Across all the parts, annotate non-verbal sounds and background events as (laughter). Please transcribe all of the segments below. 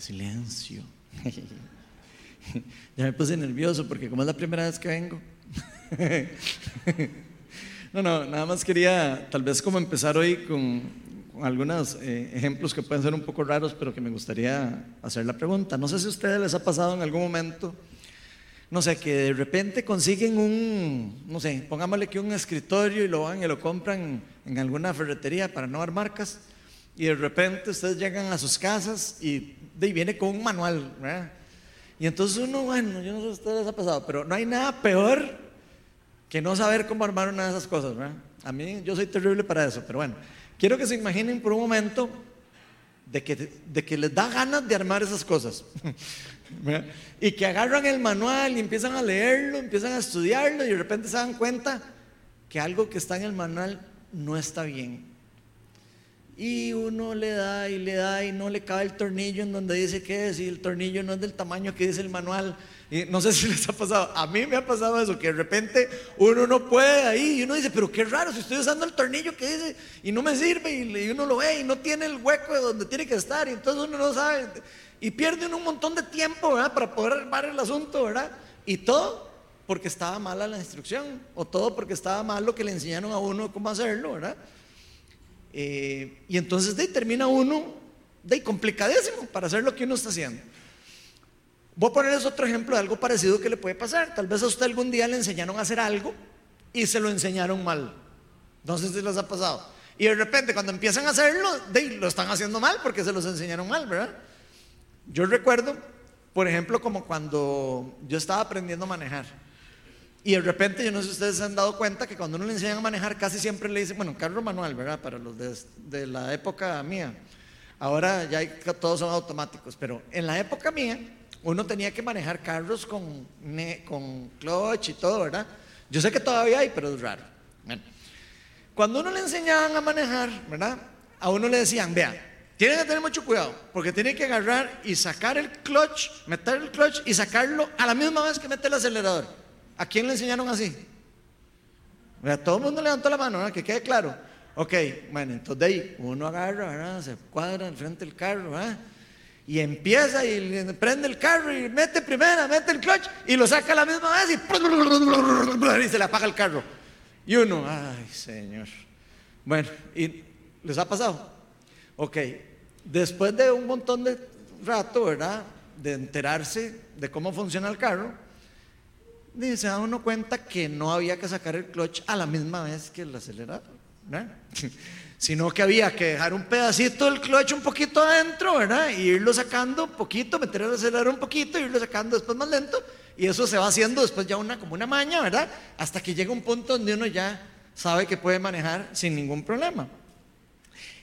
silencio. (laughs) ya me puse nervioso porque como es la primera vez que vengo. (laughs) no, no, nada más quería tal vez como empezar hoy con, algunos eh, ejemplos que pueden ser un poco raros, pero que me gustaría hacer la pregunta. No sé si a ustedes les ha pasado en algún momento, no sé, que de repente consiguen un, no sé, pongámosle que un escritorio y lo van y lo compran en alguna ferretería para no dar marcas, y de repente ustedes llegan a sus casas y, y viene con un manual. Y entonces uno, bueno, yo no sé si ustedes ha pasado, pero no hay nada peor que no saber cómo armar una de esas cosas. A mí, yo soy terrible para eso, pero bueno, quiero que se imaginen por un momento de que, de les da ganas de armar esas cosas. (laughs) y que agarran el manual y empiezan a leerlo, empiezan a estudiarlo y de repente se dan cuenta que algo que está en el manual no está bien. Y uno le da y le da y no le cabe el tornillo en donde dice que es y el tornillo no es del tamaño que dice el manual. Y no sé si (laughs) les ha pasado, a mí me ha pasado eso, que de repente uno no puede ahí y uno dice, pero qué raro, si estoy usando el tornillo que dice y no me sirve y, uno lo ve y no tiene el hueco de donde tiene que estar y entonces uno no sabe y pierde un montón de tiempo ¿verdad? para poder armar el asunto, ¿verdad? Y todo porque estaba mala la instrucción o todo porque estaba mal lo que le enseñaron a uno cómo hacerlo, ¿verdad? Eh, y entonces de termina uno de complicadísimo para hacer lo que uno está haciendo. Voy a ponerles otro ejemplo de algo parecido que le puede pasar. Tal vez a usted algún día le enseñaron a hacer algo y se lo enseñaron mal. No sé si les ha pasado. Y de repente cuando empiezan a hacerlo, de, lo están haciendo mal porque se los enseñaron mal, ¿verdad? Yo recuerdo, por ejemplo, como cuando yo estaba aprendiendo a manejar. Y de repente, yo no sé si ustedes se han dado cuenta que cuando uno le enseñan a manejar, casi siempre le dicen, bueno, carro manual, ¿verdad? Para los de, la época mía. Ahora ya todos son automáticos, pero en la época mía, uno tenía que manejar carros con, con clutch y todo, ¿verdad? Yo sé que todavía hay, pero es raro. cuando uno le enseñaban a manejar, ¿verdad? A uno le decían, vea, tiene que tener mucho cuidado, porque tiene que agarrar y sacar el clutch, meter el clutch y sacarlo a la misma vez que mete el acelerador. ¿A quién le enseñaron así? todo el mundo levantó la mano, que quede claro. Ok, bueno, entonces de ahí uno agarra, se cuadra en frente del carro, y empieza y prende el carro y mete primera, mete el clutch y lo saca a la misma vez y, y se le apaga el carro. Y uno, ay Señor. Bueno, ¿y les ha pasado? Ok, después de un montón de rato, ¿verdad? De enterarse de cómo funciona el carro, y se da uno cuenta que no había que sacar el clutch a la misma vez que el acelerador, (laughs) sino que había que dejar un pedacito del clutch un poquito adentro, ¿verdad? Y irlo sacando un poquito, meter el acelerador un poquito, irlo sacando después más lento, y eso se va haciendo después ya una como una maña, ¿verdad? Hasta que llega un punto donde uno ya sabe que puede manejar sin ningún problema.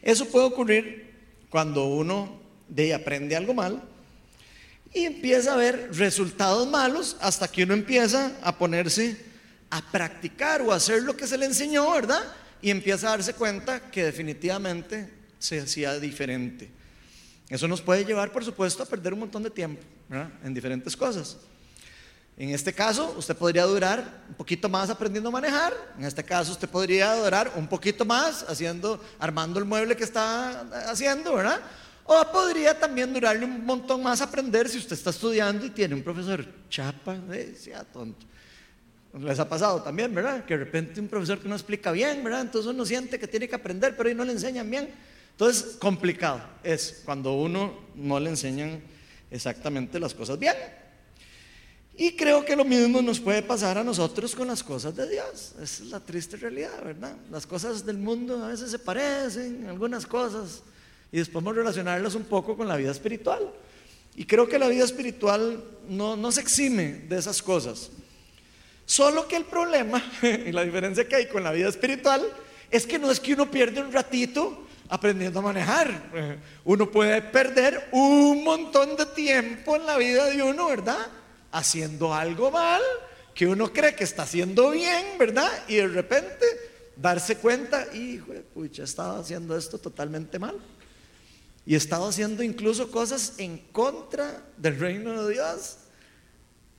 Eso puede ocurrir cuando uno de aprende algo mal y empieza a ver resultados malos hasta que uno empieza a ponerse a practicar o a hacer lo que se le enseñó, ¿verdad? Y empieza a darse cuenta que definitivamente se hacía diferente. Eso nos puede llevar, por supuesto, a perder un montón de tiempo en diferentes cosas. En este caso, usted podría durar un poquito más aprendiendo a manejar. En este caso, usted podría durar un poquito más haciendo, armando el mueble que está haciendo, ¿verdad? O podría también durarle un montón más aprender si usted está estudiando y tiene un profesor chapa, eh, sea tonto. Les ha pasado también, ¿verdad? Que de repente un profesor que no explica bien, ¿verdad? Entonces uno siente que tiene que aprender, pero ahí no le enseñan bien. Entonces, complicado es cuando uno no le enseñan exactamente las cosas bien. Y creo que lo mismo nos puede pasar a nosotros con las cosas de Dios. Esa es la triste realidad, ¿verdad? Las cosas del mundo a veces se parecen, algunas cosas y después vamos a relacionarlas un poco con la vida espiritual. Y creo que la vida espiritual no, no se exime de esas cosas. Solo que el problema (laughs) y la diferencia que hay con la vida espiritual es que no es que uno pierde un ratito aprendiendo a manejar. (laughs) Uno puede perder un montón de tiempo en la vida de uno, ¿verdad? Haciendo algo mal que uno cree que está haciendo bien, ¿verdad? Y de repente darse cuenta, hijo, pucha, estaba haciendo esto totalmente mal y estaba haciendo incluso cosas en contra del reino de Dios.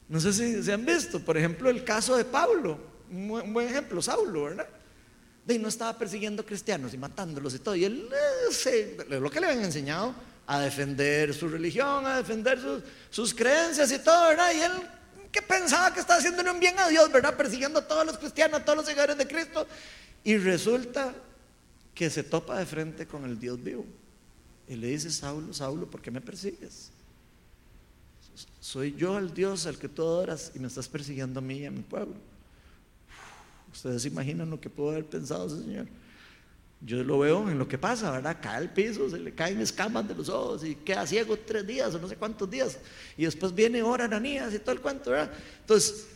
No sé si se han visto, por ejemplo, el caso de Pablo, un buen ejemplo, Saulo, ¿verdad? De no estaba persiguiendo cristianos y matándolos y todo. Y él, eh, lo que le habían enseñado, a defender su religión, a defender sus, creencias y todo, ¿verdad? Y él que pensaba que estaba haciéndole un bien a Dios, ¿verdad? Persiguiendo a todos los cristianos, a todos los seguidores de Cristo. Y resulta que se topa de frente con el Dios vivo. Y le dice, Saulo, Saulo, ¿por qué me persigues? Soy yo el Dios al que tú adoras y me estás persiguiendo a mí y a mi pueblo. Ustedes imaginan lo que pudo haber pensado ese señor. Yo lo veo en lo que pasa, ¿verdad? Cae al piso, se le caen escamas de los ojos y queda ciego tres días o no sé cuántos días. Y después viene hora Ananías y todo el cuento, ¿verdad? Entonces,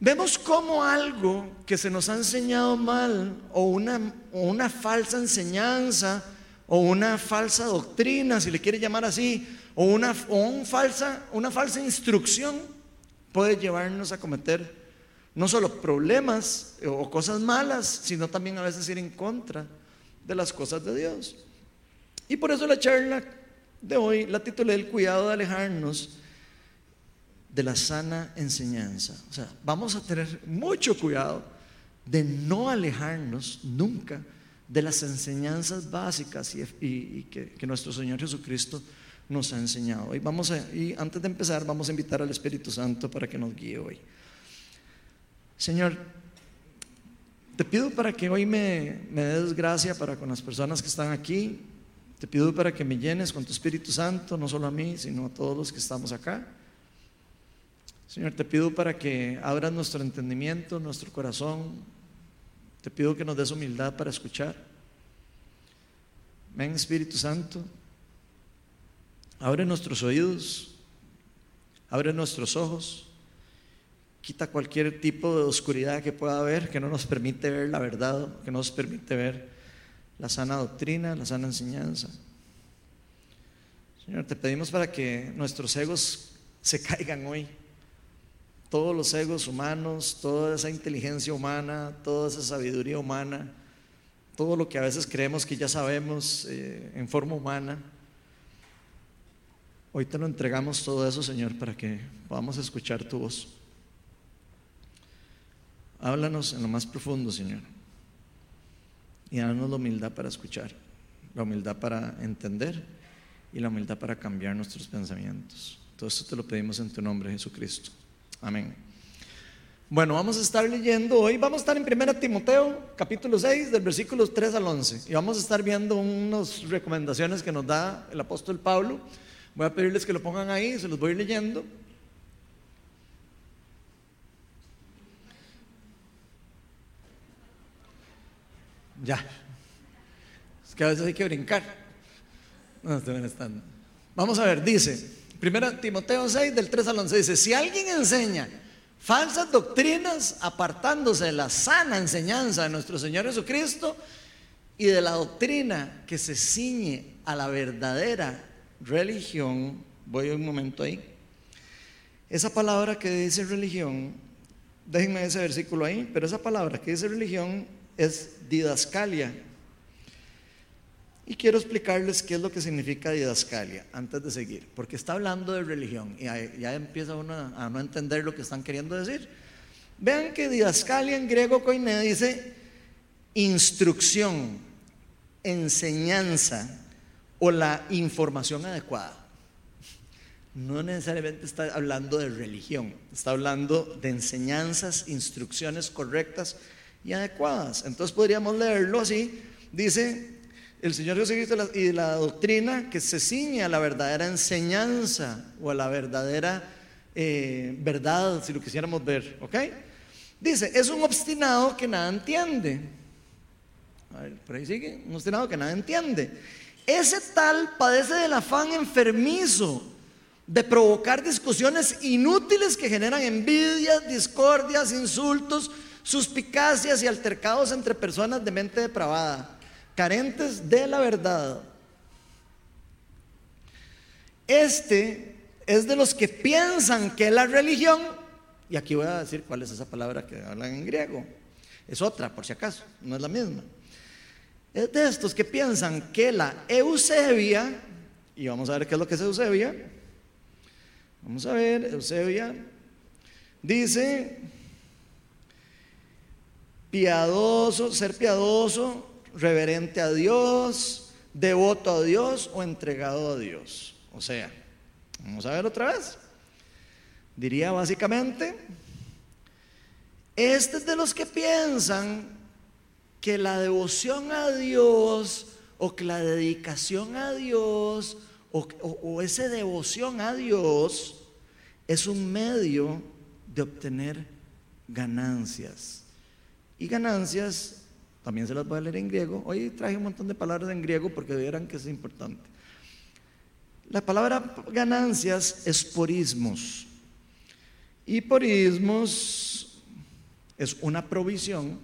vemos como algo que se nos ha enseñado mal o una, o una falsa enseñanza o una falsa doctrina, si le quiere llamar así, o, una, o falsa, una falsa instrucción puede llevarnos a cometer no solo problemas o cosas malas, sino también a veces ir en contra de las cosas de Dios. Y por eso la charla de hoy la titulé El cuidado de alejarnos de la sana enseñanza. O sea, vamos a tener mucho cuidado de no alejarnos nunca de las enseñanzas básicas y, que, nuestro Señor Jesucristo nos ha enseñado. Y, vamos a, y antes de empezar, vamos a invitar al Espíritu Santo para que nos guíe hoy. Señor, te pido para que hoy me, des gracia para con las personas que están aquí. Te pido para que me llenes con tu Espíritu Santo, no solo a mí, sino a todos los que estamos acá. Señor, te pido para que abras nuestro entendimiento, nuestro corazón. Te pido que nos des humildad para escuchar. Ven Espíritu Santo, abre nuestros oídos, abre nuestros ojos quita cualquier tipo de oscuridad que pueda haber, que no nos permite ver la verdad, que no nos permite ver la sana doctrina, la sana enseñanza. Señor, te pedimos para que nuestros egos se (laughs) caigan hoy. Todos los egos humanos, toda esa inteligencia humana, toda esa sabiduría humana, todo lo que a veces creemos que ya sabemos eh, en forma humana. Hoy te lo entregamos todo eso, Señor, para que podamos escuchar tu voz. Háblanos en lo más profundo, Señor. Y danos la humildad para escuchar, la humildad para entender y la humildad para cambiar nuestros pensamientos. Todo esto te lo pedimos en tu nombre, Jesucristo. Amén. Bueno, vamos a estar leyendo hoy, vamos a estar en 1 Timoteo, capítulo 6, del versículo 3 al 11. Y vamos a estar viendo unas recomendaciones que nos da el apóstol Pablo. Voy a pedirles que lo pongan ahí, se los voy leyendo. Ya. Es que a veces hay que brincar. No, están. Vamos a ver, dice, 1 Timoteo 6, del 3 al 11, dice, si alguien enseña falsas doctrinas apartándose de la sana enseñanza de nuestro Señor Jesucristo y de la doctrina que se ciñe a la verdadera religión, voy un momento ahí, esa palabra que dice religión, déjenme ese versículo ahí, pero esa palabra que dice religión es didascalia. Y quiero explicarles qué es lo que significa didascalia antes de seguir, porque está hablando de religión y ya empieza uno a no entender lo que están queriendo decir. Vean que didascalia en griego koine dice instrucción, enseñanza o la información adecuada. No necesariamente está hablando de religión, está hablando de enseñanzas, instrucciones correctas y adecuadas. Entonces podríamos leerlo así. Dice el Señor Jesucristo y la doctrina que se ciñe a la verdadera enseñanza o a la verdadera eh, verdad, si lo quisiéramos ver. ¿Ok? Dice, es un obstinado que nada entiende. A ver, por ahí sigue, un obstinado que nada entiende. Ese tal padece del afán enfermizo de provocar discusiones inútiles que generan envidias, discordias, insultos, suspicacias y altercados entre personas de mente depravada, carentes de la verdad. Este es de los que piensan que la religión, y aquí voy a decir cuál es esa palabra que hablan en griego, es otra por si acaso, no es la misma. Es de estos que piensan que la Eusebia, y vamos a ver qué es lo que es Eusebia, vamos a ver, Eusebia dice piadoso, ser piadoso, reverente a Dios, devoto a Dios o entregado a Dios. O sea, vamos a ver otra vez. Diría básicamente, este es de los que piensan que la devoción a Dios o que la dedicación a Dios o, o, esa devoción a Dios es un medio de obtener ganancias. Y ganancias, también se las voy a leer en griego. Hoy traje un montón de palabras en griego porque vieran que es importante. La palabra ganancias es porismos. Y porismos es una provisión.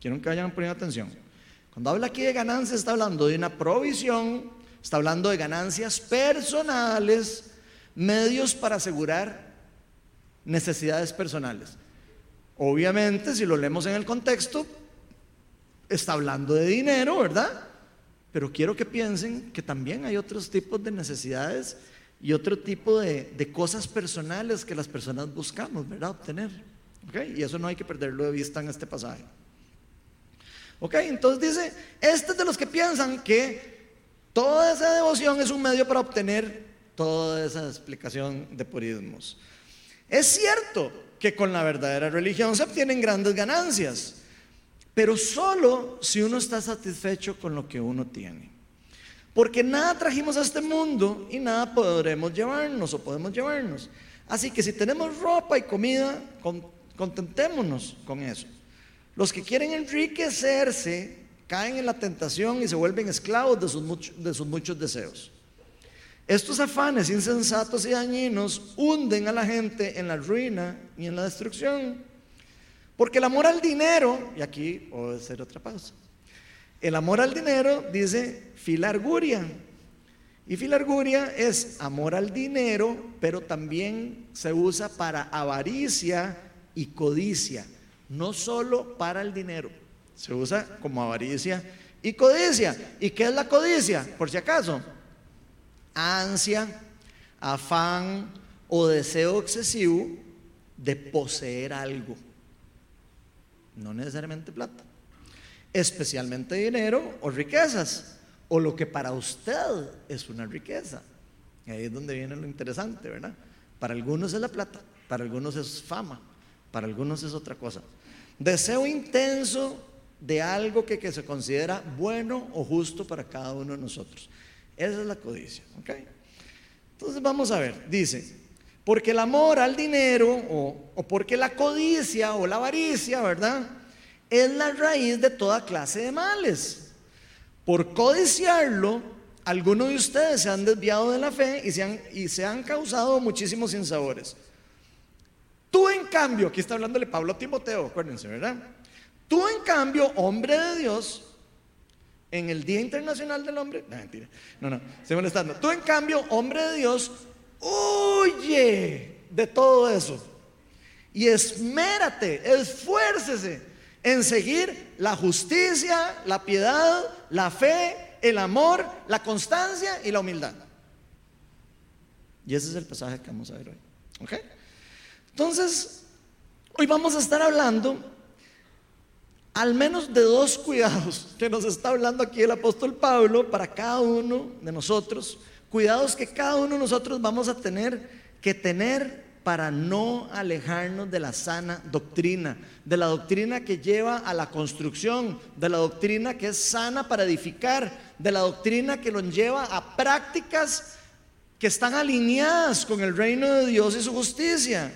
Quiero que vayan poniendo atención. Cuando habla aquí de ganancias, está hablando de una provisión, está hablando de ganancias personales, medios para asegurar necesidades personales. Obviamente, si lo leemos en el contexto, está hablando de dinero, ¿verdad? Pero quiero que piensen que también hay otros tipos de necesidades y otro tipo de, cosas personales que las personas buscamos, ¿verdad? Obtener. Y eso no hay que perderlo de vista en este pasaje. ¿Ok? Entonces dice, este es de los que piensan que toda esa devoción es un medio para obtener toda esa explicación de purismos. Es cierto que con la verdadera religión se obtienen grandes ganancias, pero solo si uno está satisfecho con lo que uno tiene. Porque nada trajimos a este mundo y nada podremos llevarnos o podemos llevarnos. Así que si tenemos ropa y comida, contentémonos con eso. Los que quieren enriquecerse caen en la tentación y se vuelven esclavos de sus, de sus muchos deseos. Estos afanes insensatos y dañinos hunden a la gente en la ruina y en la destrucción. Porque el amor al dinero, y aquí puedo hacer otra pausa, el amor al dinero dice filarguria. Y filarguria es amor al dinero, pero también se usa para avaricia y codicia, no solo para el dinero, se usa como avaricia y codicia. ¿Y qué es la codicia? Por si acaso, ansia, afán o deseo excesivo de poseer algo. No necesariamente plata. Especialmente dinero o riquezas. O lo que para usted es una riqueza. ahí es donde viene lo interesante, ¿verdad? Para algunos es la plata, para algunos es fama, para algunos es otra cosa. Deseo intenso de algo que, que se considera bueno o justo para cada uno de nosotros. Esa es la codicia. ¿ok? Entonces vamos a ver, dice, porque el amor al dinero o, o porque la codicia o la avaricia, ¿verdad? Es la raíz de toda clase de males. Por codiciarlo, algunos de ustedes se han desviado de la fe y se han, y se han causado muchísimos sinsabores. Tú en cambio, aquí está hablándole Pablo a Timoteo, acuérdense, ¿verdad? Tú en cambio, hombre de Dios, en el Día Internacional del Hombre, no, mentira, no, no, estoy molestando. Tú en cambio, hombre de Dios, huye de todo eso y esmérate, esfuércese en seguir la justicia, la piedad, la fe, el amor, la constancia y la humildad. Y ese es el pasaje que vamos a ver hoy. ¿Ok? Entonces, hoy vamos a estar hablando al menos de dos cuidados que nos está hablando aquí el apóstol Pablo para cada uno de nosotros, cuidados que cada uno de nosotros vamos a tener que tener para no alejarnos de la sana doctrina, de la doctrina que lleva a la construcción, de la doctrina que es sana para edificar, de la doctrina que nos lleva a prácticas que están alineadas con el reino de Dios y su justicia.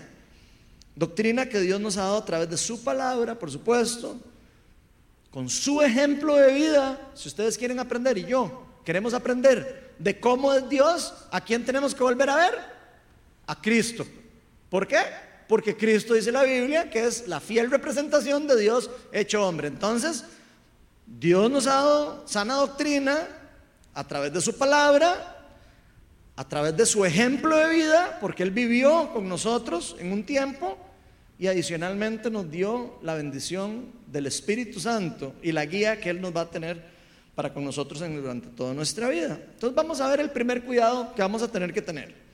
Doctrina que Dios nos ha dado a través de su palabra, por supuesto, con su ejemplo de vida, si ustedes quieren aprender y yo queremos aprender de cómo es Dios, ¿a quién tenemos que volver a ver? A Cristo. ¿Por qué? Porque Cristo dice la Biblia que es la fiel representación de Dios hecho hombre. Entonces, Dios nos ha dado sana doctrina a través de su palabra, a través de su ejemplo de vida, porque Él vivió con nosotros en un tiempo y adicionalmente nos dio la bendición del Espíritu Santo y la guía que Él nos va a tener para con nosotros durante toda nuestra vida. Entonces vamos a ver el primer cuidado que vamos a tener que tener.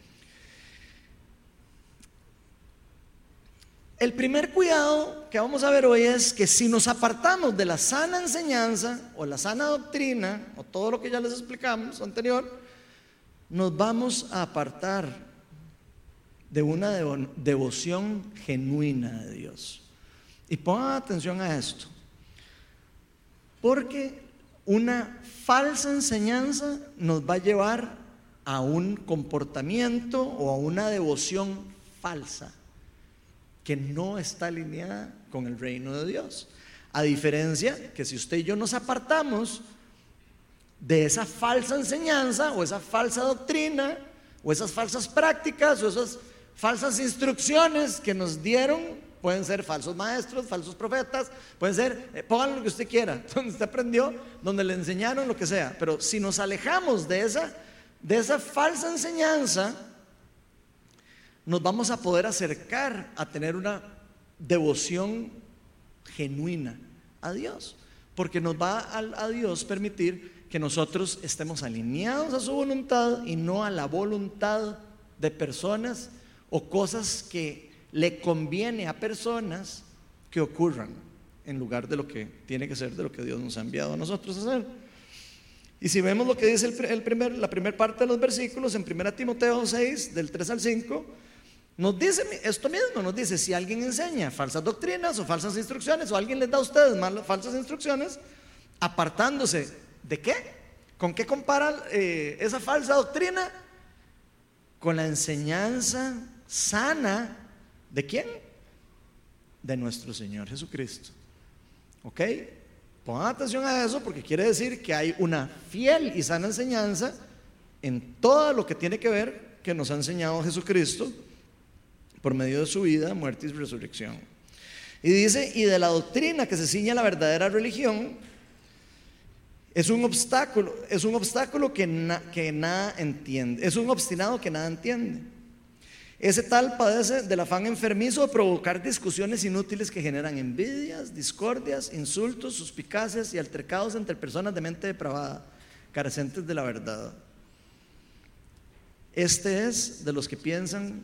el primer cuidado que vamos a ver hoy es que si nos apartamos de la sana enseñanza o la sana doctrina o todo lo que ya les explicamos anterior, nos vamos a apartar de una devoción genuina de Dios. Y pongan atención a esto, porque una falsa enseñanza nos va a llevar a un comportamiento o a una devoción falsa que no está alineada con el reino de Dios. A diferencia que si usted y yo nos apartamos de esa falsa enseñanza o esa falsa doctrina o esas falsas prácticas o esas falsas instrucciones que nos dieron, pueden ser falsos maestros, falsos profetas, pueden ser, eh, pongan lo que usted quiera, (laughs) donde usted aprendió, donde le enseñaron lo que sea, pero si nos alejamos de esa, de esa falsa enseñanza, nos vamos a poder acercar a tener una devoción genuina a Dios, porque nos va a, a Dios permitir que nosotros estemos alineados a su voluntad y no a la voluntad de personas o cosas que le conviene a personas que ocurran en lugar de lo que tiene que ser de lo que Dios nos ha enviado a nosotros a hacer. Y si vemos lo que dice el, primer, la primera parte de los versículos en 1 Timoteo 6, del 3 al 5, nos dice esto mismo, nos dice, si alguien enseña falsas doctrinas o falsas instrucciones, o alguien les da a ustedes malas, falsas instrucciones, apartándose ¿De qué? ¿Con qué compara eh, esa falsa doctrina? Con la enseñanza sana de quién? De nuestro Señor Jesucristo. ¿Ok? Pongan atención a eso porque quiere decir que hay una fiel y sana enseñanza en todo lo que tiene que ver que nos ha enseñado Jesucristo por medio de su vida, muerte y resurrección. Y dice, y de la doctrina que se ciña la verdadera religión, es un obstáculo, es un obstáculo que, que nada entiende, es un obstinado que nada entiende. Ese tal padece del afán enfermizo de provocar discusiones inútiles que generan envidias, discordias, insultos, suspicacias y altercados entre personas de mente depravada, carecentes de la verdad. Este es de los que piensan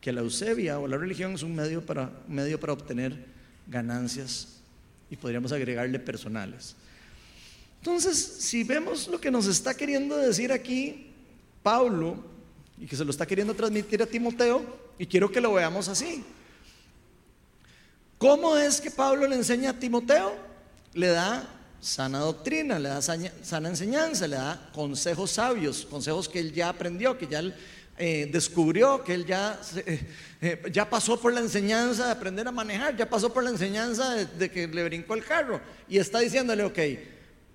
que la eusebia o la religión es un medio para, un medio para obtener ganancias y podríamos agregarle personales. Entonces, si vemos lo que nos está queriendo decir aquí Pablo y que se lo está queriendo transmitir a Timoteo, y quiero que lo veamos así. ¿Cómo es que Pablo le enseña a Timoteo? Le da sana doctrina, le da sana enseñanza, le da consejos sabios, consejos que él ya aprendió, que ya eh, descubrió, que él ya, eh, eh, ya pasó por la enseñanza de aprender a manejar, ya pasó por la enseñanza de, de que le brincó el carro y está diciéndole, ok,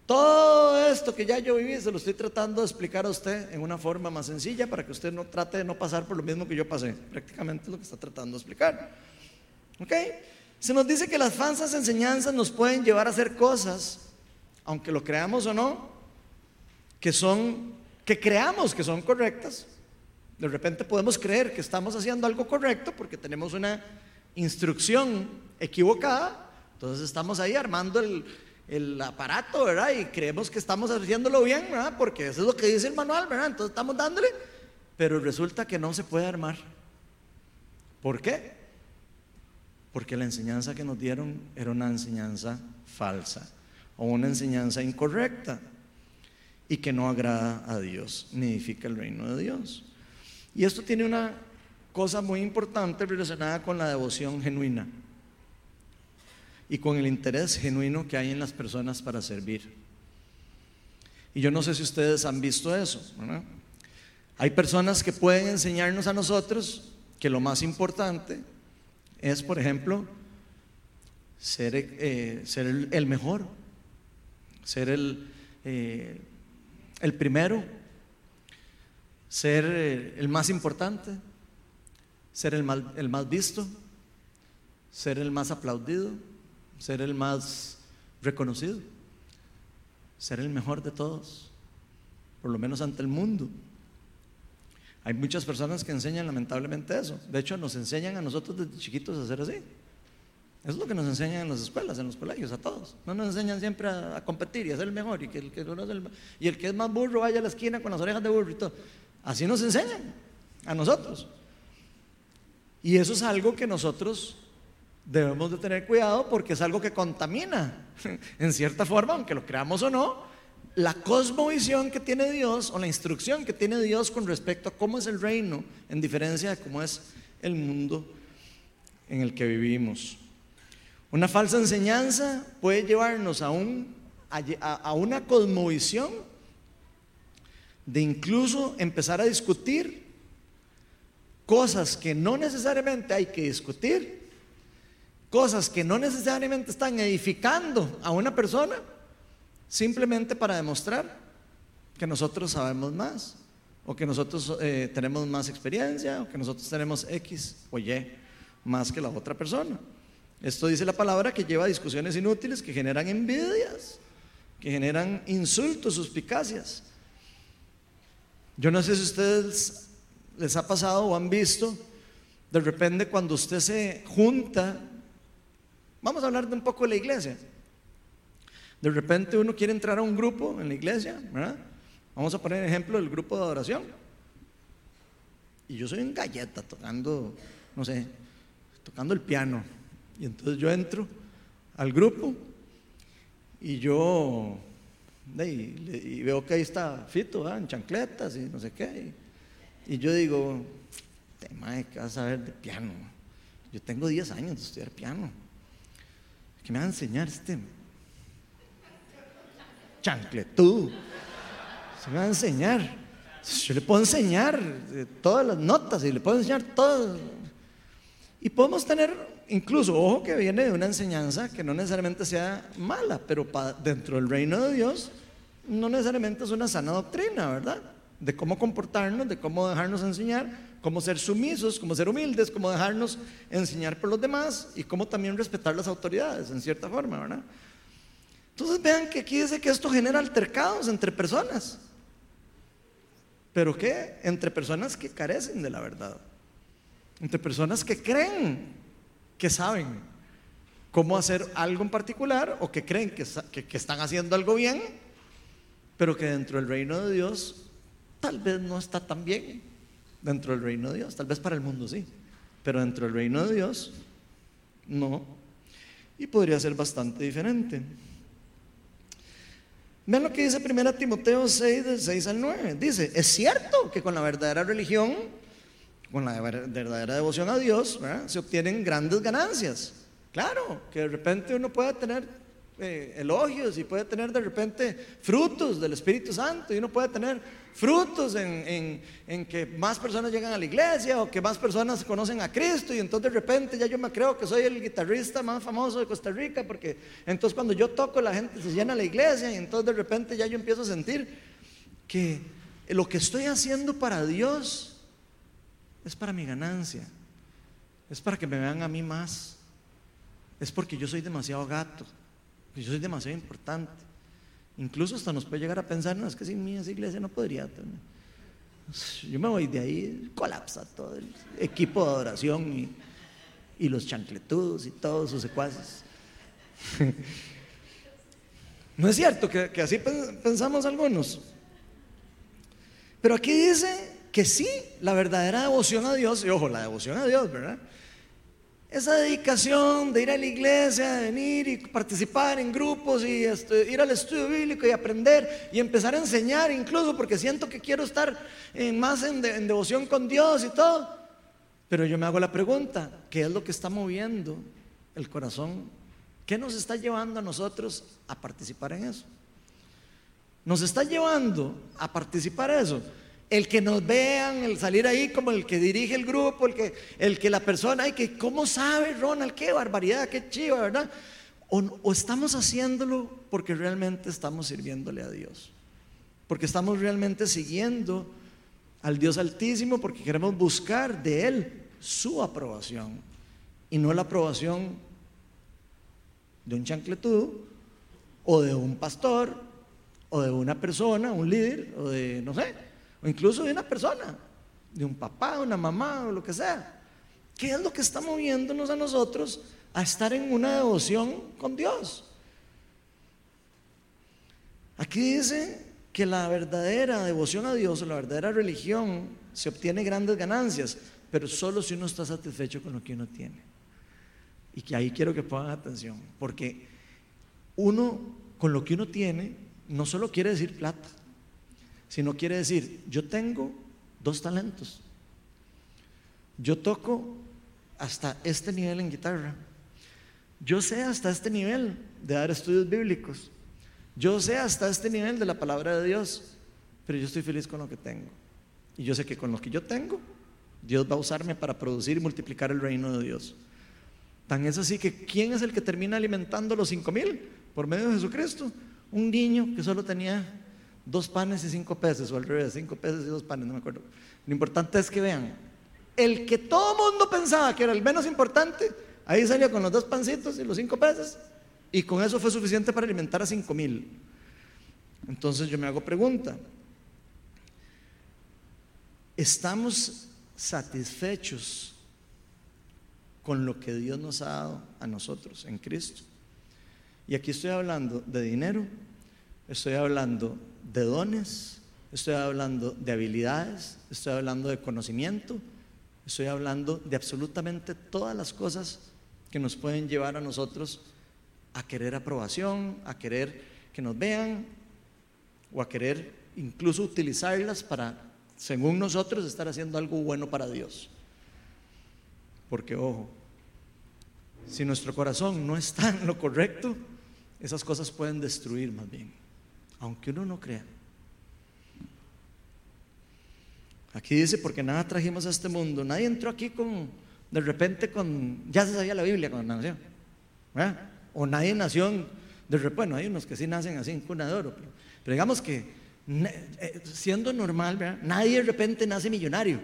todo esto que ya yo viví se lo estoy tratando de explicar a usted en una forma más sencilla para que usted no trate de no pasar por lo mismo que yo pasé. Prácticamente es lo que está tratando de explicar. ¿Ok? Se nos dice que las falsas enseñanzas nos pueden llevar a hacer cosas, aunque lo creamos o no, que son, que creamos que son correctas. De repente podemos creer que estamos haciendo algo correcto porque tenemos una instrucción equivocada. Entonces estamos ahí armando el, el aparato, ¿verdad? Y creemos que estamos haciéndolo bien, ¿verdad? Porque eso es lo que dice el manual, ¿verdad? Entonces estamos dándole, pero resulta que no se puede armar. ¿Por qué? Porque la enseñanza que nos dieron era una enseñanza falsa o una enseñanza incorrecta y que no agrada a Dios, ni edifica el reino de Dios. Y esto tiene una cosa muy importante relacionada con la devoción genuina y con el interés genuino que hay en las personas para servir. Y yo no sé si ustedes han visto eso. Hay personas que pueden enseñarnos a nosotros que lo más importante es, por ejemplo, ser, eh, ser el, mejor, ser el, eh, el primero, ser eh, el más importante, ser el, el más visto, ser el más aplaudido ser el más reconocido, ser el mejor de todos, por lo menos ante el mundo. Hay muchas personas que enseñan lamentablemente eso. De hecho, nos enseñan a nosotros desde chiquitos a hacer así. Es lo que nos enseñan en las escuelas, en los colegios, a todos. No nos enseñan siempre a, competir y a ser el mejor y que el que, y el que es más burro vaya a la esquina con las orejas de burro y todo. Así nos enseñan a nosotros. Y eso es algo que nosotros debemos de tener cuidado porque es algo que contamina, (laughs) en cierta forma, aunque lo creamos o no, la cosmovisión que tiene Dios o la instrucción que tiene Dios con respecto a cómo es el reino, en diferencia de cómo es el mundo en el que vivimos. Una falsa enseñanza puede llevarnos a, un, a, una cosmovisión de incluso empezar a discutir cosas que no necesariamente hay que discutir, cosas que no necesariamente están edificando a una persona, simplemente para demostrar que nosotros sabemos más, o que nosotros eh, tenemos más experiencia, o que nosotros tenemos X o Y más que la otra persona. Esto dice la palabra que lleva discusiones inútiles que generan envidias, que generan insultos, suspicacias. Yo no sé si a ustedes les ha pasado o han visto, de repente cuando usted se junta, vamos a hablar de un poco de la iglesia. De repente uno quiere entrar a un grupo en la iglesia, ¿verdad? Vamos a poner ejemplo del grupo de adoración. Y yo soy un galleta tocando, no sé, tocando el piano. Y entonces yo entro al grupo y yo y, veo que ahí está Fito, en chancletas y no sé qué. Y, yo digo, tema de que vas a ver de piano. Yo tengo 10 años de estudiar piano. ¿Qué me va a enseñar este chancletudo? Se me va a enseñar. Yo le puedo enseñar todas las notas y le puedo enseñar todo. Y podemos tener incluso, ojo que viene de una enseñanza que no necesariamente sea mala, pero dentro del reino de Dios no necesariamente es una sana doctrina, ¿verdad? De cómo comportarnos, de cómo dejarnos enseñar, cómo ser sumisos, cómo ser humildes, cómo dejarnos enseñar por los demás y cómo también respetar las autoridades, en cierta forma, ¿verdad? Entonces vean que aquí dice que esto genera altercados entre personas. ¿Pero qué? Entre personas que carecen de la verdad. Entre personas que creen que saben cómo hacer algo en particular o que creen que, están haciendo algo bien, pero que dentro del reino de Dios tal vez no está tan bien. Dentro del reino de Dios, tal vez para el mundo sí, pero dentro del reino de Dios no. Y podría ser bastante diferente. Vean lo que dice 1 Timoteo 6, del 6 al 9. Dice, es cierto que con la verdadera religión con la verdadera devoción a Dios, se obtienen grandes ganancias. Claro, que de repente uno puede tener eh, elogios y puede tener de repente frutos del Espíritu Santo. Y uno puede tener frutos en, en, que más personas llegan a la iglesia o que más personas conocen a Cristo. Y entonces de repente ya yo me creo que soy el guitarrista más famoso de Costa Rica porque entonces cuando yo toco la gente se llena la iglesia y entonces de repente ya yo empiezo a sentir que lo que estoy haciendo para Dios es para mi ganancia, es para que me vean a mí más, es porque yo soy demasiado gato, que yo soy demasiado importante. Incluso hasta nos puede llegar a pensar, no, es que sin mí esa iglesia no podría. Yo me voy de ahí, colapsa todo el equipo de adoración y, los chancletudos y todos sus secuaces. (laughs) ¿No es cierto que, que así pensamos algunos? Pero aquí dice que sí, la verdadera devoción a Dios, y ojo, la devoción a Dios, ¿verdad? Esa dedicación de ir a la iglesia, de venir y participar en grupos y ir al estudio bíblico y aprender y empezar a enseñar incluso porque siento que quiero estar más en, en devoción con Dios y todo. Pero yo me hago la pregunta, ¿qué es lo que está moviendo el corazón? ¿Qué nos está llevando a nosotros a participar en eso? Nos está llevando a participar en eso el que nos vean, el salir ahí como el que dirige el grupo, el que, el que la persona, ay, que cómo sabe Ronald, qué barbaridad, qué chiva, ¿verdad? O, o, estamos haciéndolo porque realmente estamos sirviéndole a Dios, porque estamos realmente siguiendo al Dios Altísimo, porque queremos buscar de Él su aprobación y no la aprobación de un chancletudo o de un pastor o de una persona, un líder o de, no sé, incluso de una persona, de un papá, una mamá o lo que sea. ¿Qué es lo que está moviéndonos a nosotros a estar en una devoción con Dios? Aquí dice que la verdadera devoción a Dios la verdadera religión se obtiene grandes ganancias, pero solo si uno está satisfecho con lo que uno tiene. Y que ahí quiero que pongan atención, porque uno, con lo que uno tiene, no solo quiere decir plata, sino quiere decir, yo tengo dos talentos. Yo toco hasta este nivel en guitarra. Yo sé hasta este nivel de dar estudios bíblicos. Yo sé hasta este nivel de la palabra de Dios, pero yo estoy feliz con lo que tengo. Y yo sé que con lo que yo tengo, Dios va a usarme para producir y multiplicar el reino de Dios. Tan es así que ¿quién es el que termina alimentando los cinco mil? Por medio de Jesucristo. Un niño que solo tenía dos panes y cinco peces, o al revés, cinco peces y dos panes, no me acuerdo. Lo importante es que vean, el que todo mundo pensaba que era el menos importante, ahí salió con los dos pancitos y los cinco peces, y con eso fue suficiente para alimentar a cinco mil. Entonces yo me hago pregunta, ¿estamos satisfechos con lo que Dios nos ha dado a nosotros en Cristo? Y aquí estoy hablando de dinero, estoy hablando de dones, estoy hablando de habilidades, estoy hablando de conocimiento, estoy hablando de absolutamente todas las cosas que nos pueden llevar a nosotros a querer aprobación, a querer que nos vean o a querer incluso utilizarlas para, según nosotros, estar haciendo algo bueno para Dios. Porque, ojo, si nuestro corazón no está en lo correcto, esas cosas pueden destruir más bien, aunque uno no crea. Aquí dice, porque nada trajimos a este mundo. Nadie entró aquí con, de repente, con, ya se sabía la Biblia cuando nació. O nadie nació, de repente, bueno, hay unos que sí nacen así en cuna de oro, pero, digamos que eh, siendo normal, nadie de repente nace millonario.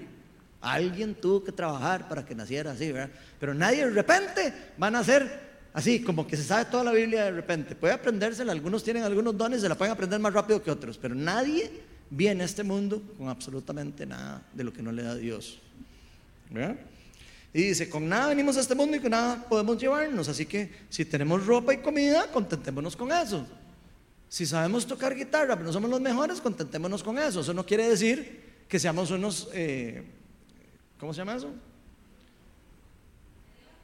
Alguien tuvo que trabajar para que naciera así, ¿verdad? Pero nadie de repente va a nacer así, como que se sabe toda la Biblia de repente. Puede aprendérsela, algunos tienen algunos dones, se la pueden aprender más rápido que otros, pero nadie viene a este mundo con absolutamente nada de lo que no le da Dios. Y dice, con nada venimos a este mundo y con nada podemos llevarnos. Así que si tenemos ropa y comida, contentémonos con eso. Si sabemos tocar guitarra, pero no somos los mejores, contentémonos con eso. Eso no quiere decir que seamos unos, eh, ¿cómo se llama eso?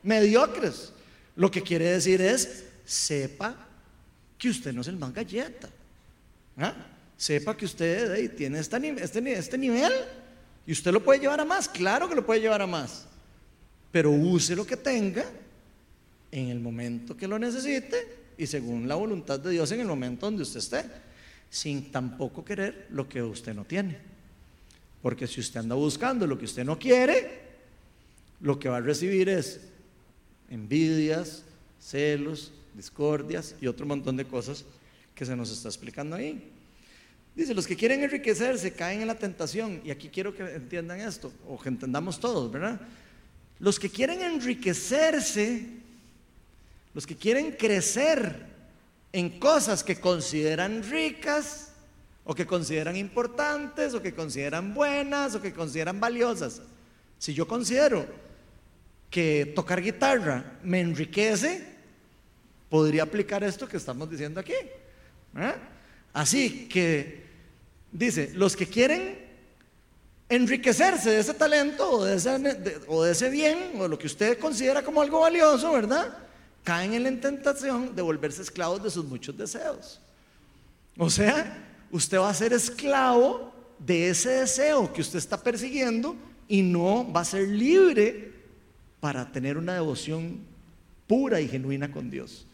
Mediocres. Lo que quiere decir es, sepa que usted no es el más galleta. ¿Ah? Sepa que usted tiene este, este, este nivel y usted lo puede llevar a más. Claro que lo puede llevar a más pero use lo que tenga en el momento que lo necesite y según la voluntad de Dios en el momento donde usted esté, sin tampoco querer lo que usted no tiene. Porque si usted anda buscando lo que usted no quiere, lo que va a recibir es envidias, celos, discordias y otro montón de cosas que se nos está explicando ahí. Dice, los que quieren enriquecerse caen en la tentación, y aquí quiero que entiendan esto, o que entendamos todos, ¿verdad? Los que quieren enriquecerse, los que quieren crecer en cosas que consideran ricas o que consideran importantes o que consideran buenas o que consideran valiosas. Si yo considero que tocar guitarra me enriquece, podría aplicar esto que estamos diciendo aquí. ¿eh? Así que dice, los que quieren enriquecerse de ese talento o de ese, bien o lo que usted considera como algo valioso, ¿verdad? Caen en la tentación de volverse esclavos de sus muchos deseos. O sea, usted va a ser esclavo de ese deseo que usted está persiguiendo y no va a ser libre para tener una devoción pura y genuina con Dios.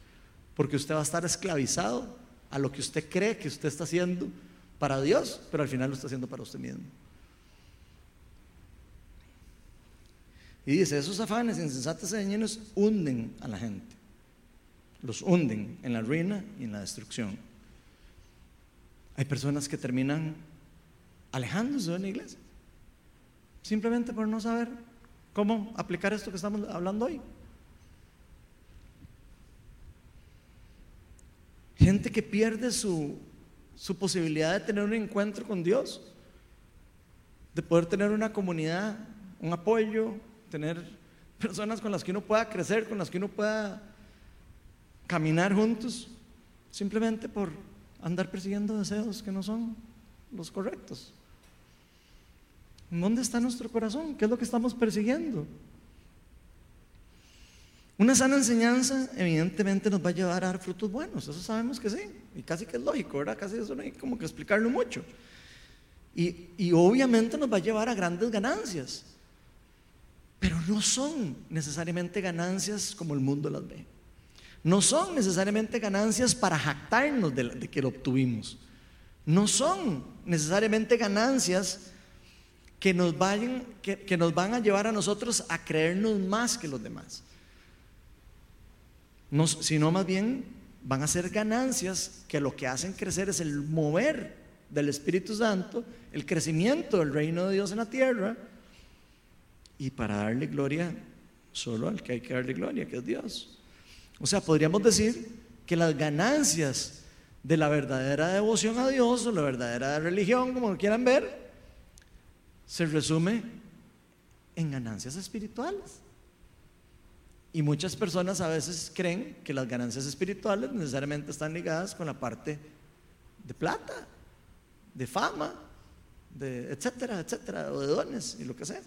Porque usted va a estar esclavizado a lo que usted cree que usted está haciendo para Dios, pero al final lo está haciendo para usted mismo. Y dice, esos afanes insensatos y dañinos hunden a la gente. Los hunden en la ruina y en la destrucción. Hay personas que terminan alejándose de la iglesia. Simplemente por no saber cómo aplicar esto que estamos hablando hoy. Gente que pierde su, su posibilidad de tener un encuentro con Dios, de poder tener una comunidad, un apoyo, tener personas con las que uno pueda crecer, con las que uno pueda caminar juntos, simplemente por andar persiguiendo deseos que no son los correctos. ¿Dónde está nuestro corazón? ¿Qué es lo que estamos persiguiendo? Una sana enseñanza evidentemente nos va a llevar a dar frutos buenos, eso sabemos que sí, y casi que es lógico, ¿verdad? Casi eso no hay como que explicarlo mucho. Y, y obviamente nos va a llevar a grandes ganancias, pero no son necesariamente ganancias como el mundo las ve. No son necesariamente ganancias para jactarnos de, que lo obtuvimos. No son necesariamente ganancias que nos, vayan, que, que nos van a llevar a nosotros a creernos más que los demás sino más bien van a ser ganancias que lo que hacen crecer es el mover del Espíritu Santo, el crecimiento del reino de Dios en la tierra, y para darle gloria solo al que hay que darle gloria, que es Dios. O sea, podríamos decir que las ganancias de la verdadera devoción a Dios o la verdadera religión, como quieran ver, se resume en ganancias espirituales. Y muchas personas a veces creen que las ganancias espirituales necesariamente están ligadas con la parte de plata, de fama, de etcétera, etcétera, o de dones y lo que sea.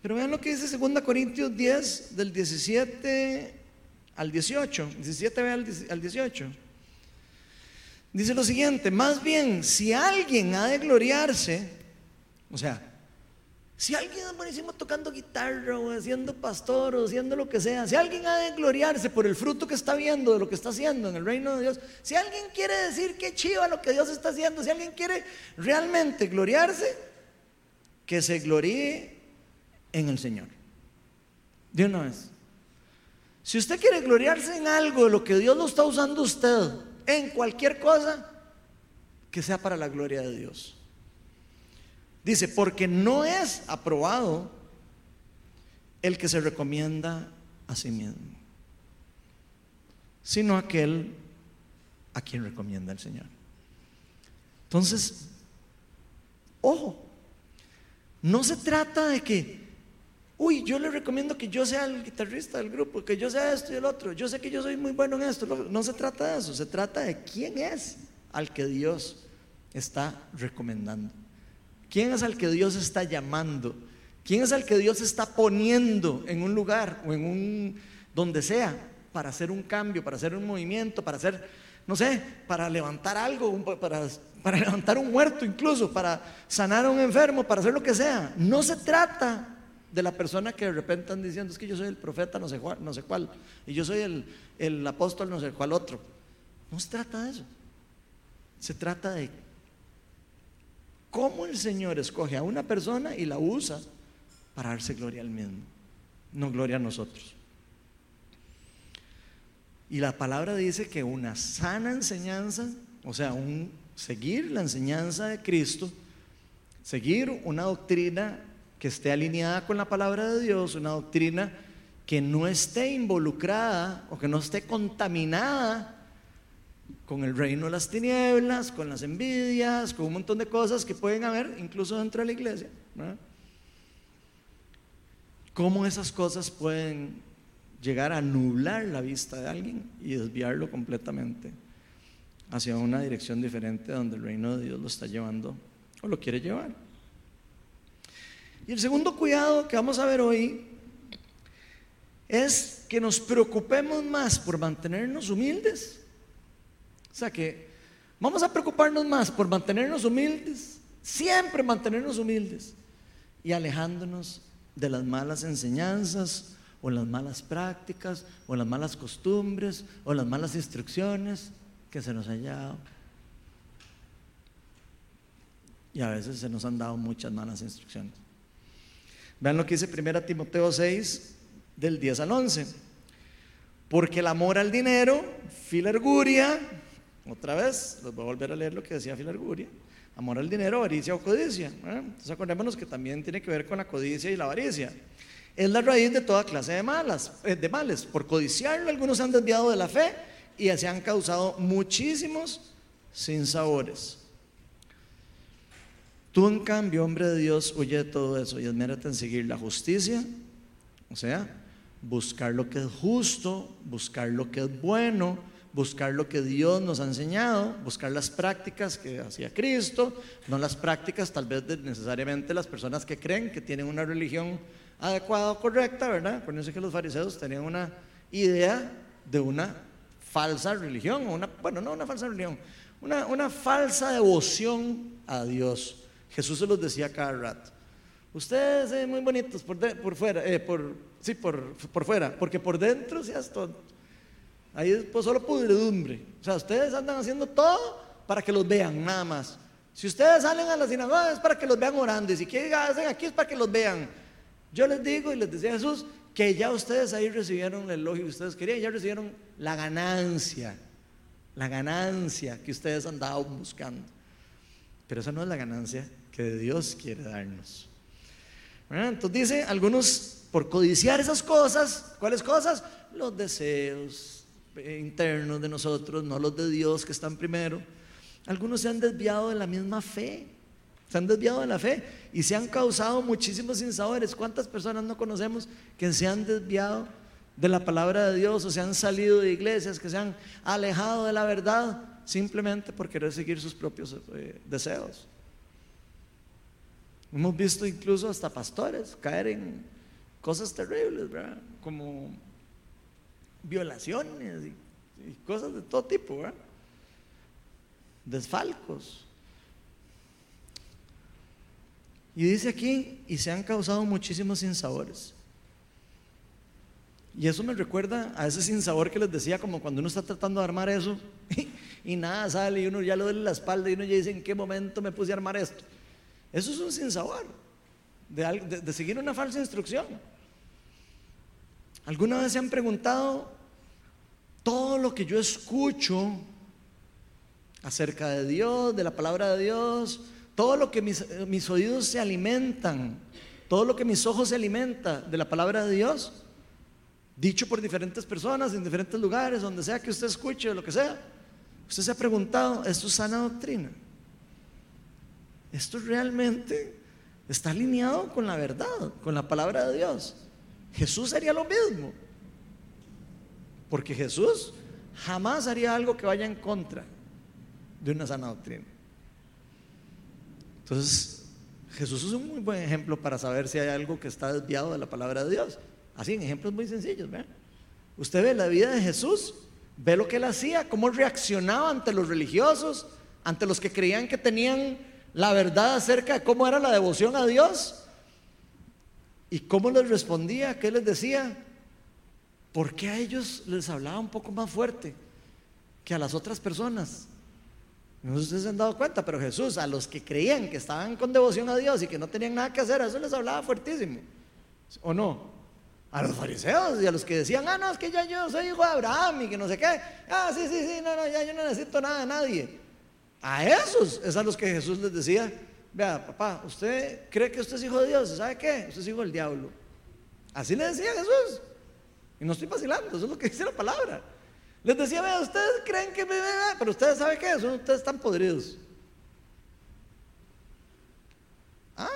Pero vean lo que dice 2 Corintios 10, del 17 al 18. 17 al 18. Dice lo siguiente: Más bien, si alguien ha de gloriarse, o sea, si alguien es buenísimo tocando guitarra o siendo pastor o siendo lo que sea, si alguien ha de gloriarse por el fruto que está viendo de lo que está haciendo en el reino de Dios, si alguien quiere decir que chiva lo que Dios está haciendo, si alguien quiere realmente gloriarse, que se gloríe en el Señor. De una vez. Si usted quiere gloriarse en algo de lo que Dios lo está usando usted, en cualquier cosa, que sea para la gloria de Dios. Dice, porque no es aprobado el que se recomienda a sí mismo, sino aquel a quien recomienda el Señor. Entonces, ojo, no se trata de que, uy, yo le recomiendo que yo sea el guitarrista del grupo, que yo sea esto y el otro, yo sé que yo soy muy bueno en esto. No se trata de eso, se trata de quién es al que Dios está recomendando. ¿Quién es al que Dios está llamando? ¿Quién es al que Dios está poniendo en un lugar o en un donde sea para hacer un cambio, para hacer un movimiento, para hacer, no sé, para levantar algo, para, para (laughs) levantar un muerto incluso, para sanar a un enfermo, para hacer lo que sea? No se trata de la persona que de repente están diciendo, es que yo soy el profeta no sé cuál, no sé cuál y yo soy el, el apóstol no sé cuál otro. No se trata de eso. Se trata de cómo el Señor escoge a una persona y la usa para darse gloria al mismo, no gloria a nosotros. Y la palabra dice que una sana enseñanza, o sea, un seguir la enseñanza de Cristo, seguir una doctrina que esté alineada con la palabra de Dios, una doctrina que no esté involucrada o que no esté contaminada con el reino de las tinieblas, con las envidias, con un montón de cosas que pueden haber incluso dentro de la iglesia. ¿Cómo esas cosas pueden llegar a nublar la vista de alguien y desviarlo completamente hacia una dirección diferente donde el reino de Dios lo está llevando o lo quiere llevar? Y el segundo cuidado que vamos a ver hoy es que nos preocupemos más por mantenernos humildes o sea que vamos a preocuparnos más por mantenernos humildes, siempre mantenernos humildes y alejándonos de las malas enseñanzas o las malas prácticas o las malas costumbres o las malas instrucciones que se nos han dado. Y a veces se nos han dado muchas malas instrucciones. Vean lo que dice 1 Timoteo 6, del 10 al 11. Porque el amor al dinero, filarguria, otra vez, les voy a volver a leer lo que decía Filarguria. Amor al dinero, avaricia o codicia. Entonces acordémonos que también tiene que ver con la codicia y la avaricia. Es la raíz de toda clase de, malas, eh, de males. Por codiciarlo, algunos se han desviado de la fe y se han causado muchísimos sinsabores. Tú, en cambio, hombre de Dios, huye de todo eso y esmérate en seguir la justicia, o sea, buscar lo que es justo, buscar lo que es bueno, buscar lo que Dios nos ha enseñado, buscar las prácticas que hacía Cristo, no las prácticas tal vez de necesariamente las personas que creen que tienen una religión adecuada o correcta, ¿verdad? Acuérdense que los fariseos tenían una idea de una falsa religión, una, bueno, no una falsa religión, una, una falsa devoción a Dios. Jesús se los decía cada rato. Ustedes son muy bonitos por, por fuera, eh, por, sí, por, por, fuera, porque por dentro seas tonto. Ahí es pues, solo pudredumbre. O sea, ustedes andan haciendo todo para que los vean, nada más. Si ustedes salen a la sinagoga es para que los vean orando. Y si quieren hacen aquí es para que los vean. Yo les digo y les decía a Jesús que ya ustedes ahí recibieron el elogio que ustedes querían, ya recibieron la ganancia, la ganancia que ustedes andaban buscando. Pero esa no es la ganancia que Dios quiere darnos. Entonces dice, algunos por codiciar esas cosas, ¿cuáles cosas? Los deseos internos de nosotros, no los de Dios que están primero. Algunos se han desviado de la misma fe, se han desviado de la fe y se han causado muchísimos sinsabores. ¿Cuántas personas no conocemos que se han desviado de la palabra de Dios o se han salido de iglesias, que se han alejado de la verdad simplemente por querer seguir sus propios eh, deseos? Hemos visto incluso hasta pastores caer en cosas terribles, ¿verdad? Como violaciones y, cosas de todo tipo, ¿verdad? Desfalcos. Y dice aquí, y se han causado muchísimos sinsabores. Y eso me recuerda a ese sinsabor que les decía, como cuando uno está tratando de armar eso (laughs) y, nada sale y uno ya le duele la espalda y uno ya dice, ¿en qué momento me puse a armar esto? Eso es un sinsabor de, de, seguir una falsa instrucción. ¿Alguna vez se han preguntado todo lo que yo escucho acerca de Dios, de la palabra de Dios, todo lo que mis, mis oídos se alimentan, todo lo que mis ojos se alimentan de la palabra de Dios, dicho por diferentes personas en diferentes lugares, donde sea que usted escuche, lo que sea, usted se ha preguntado, ¿esto es sana doctrina? Esto realmente está alineado con la verdad, con la palabra de Dios. Jesús haría lo mismo. Porque Jesús jamás haría algo que vaya en contra de una sana doctrina. Entonces, Jesús es un muy buen ejemplo para saber si hay algo que está desviado de la palabra de Dios. Así, en ejemplos muy sencillos. Usted ve la vida de Jesús, ve lo que él hacía, cómo reaccionaba ante los religiosos, ante los que creían que tenían la verdad acerca de cómo era la devoción a Dios. ¿Y cómo les respondía? ¿Qué les decía? ¿Por qué a ellos les hablaba un poco más fuerte que a las otras personas? No sé si ustedes se han dado cuenta, pero Jesús, a los que creían que estaban con devoción a Dios y que no tenían nada que hacer, a eso les hablaba fuertísimo. ¿O no? A los fariseos y a los que decían, ah, no, es que ya yo soy hijo de Abraham y que no sé qué. Ah, sí, sí, sí, no, no, ya yo no necesito nada de nadie. A esos es a los que Jesús les decía, vea, papá, usted cree que usted es hijo de Dios, ¿sabe qué? Usted es hijo del diablo. Así le decía Jesús. Y no estoy vacilando, eso es lo que dice la palabra. Les decía, vea, ustedes creen que me pero ustedes saben qué, son ustedes están podridos. ¿Ah?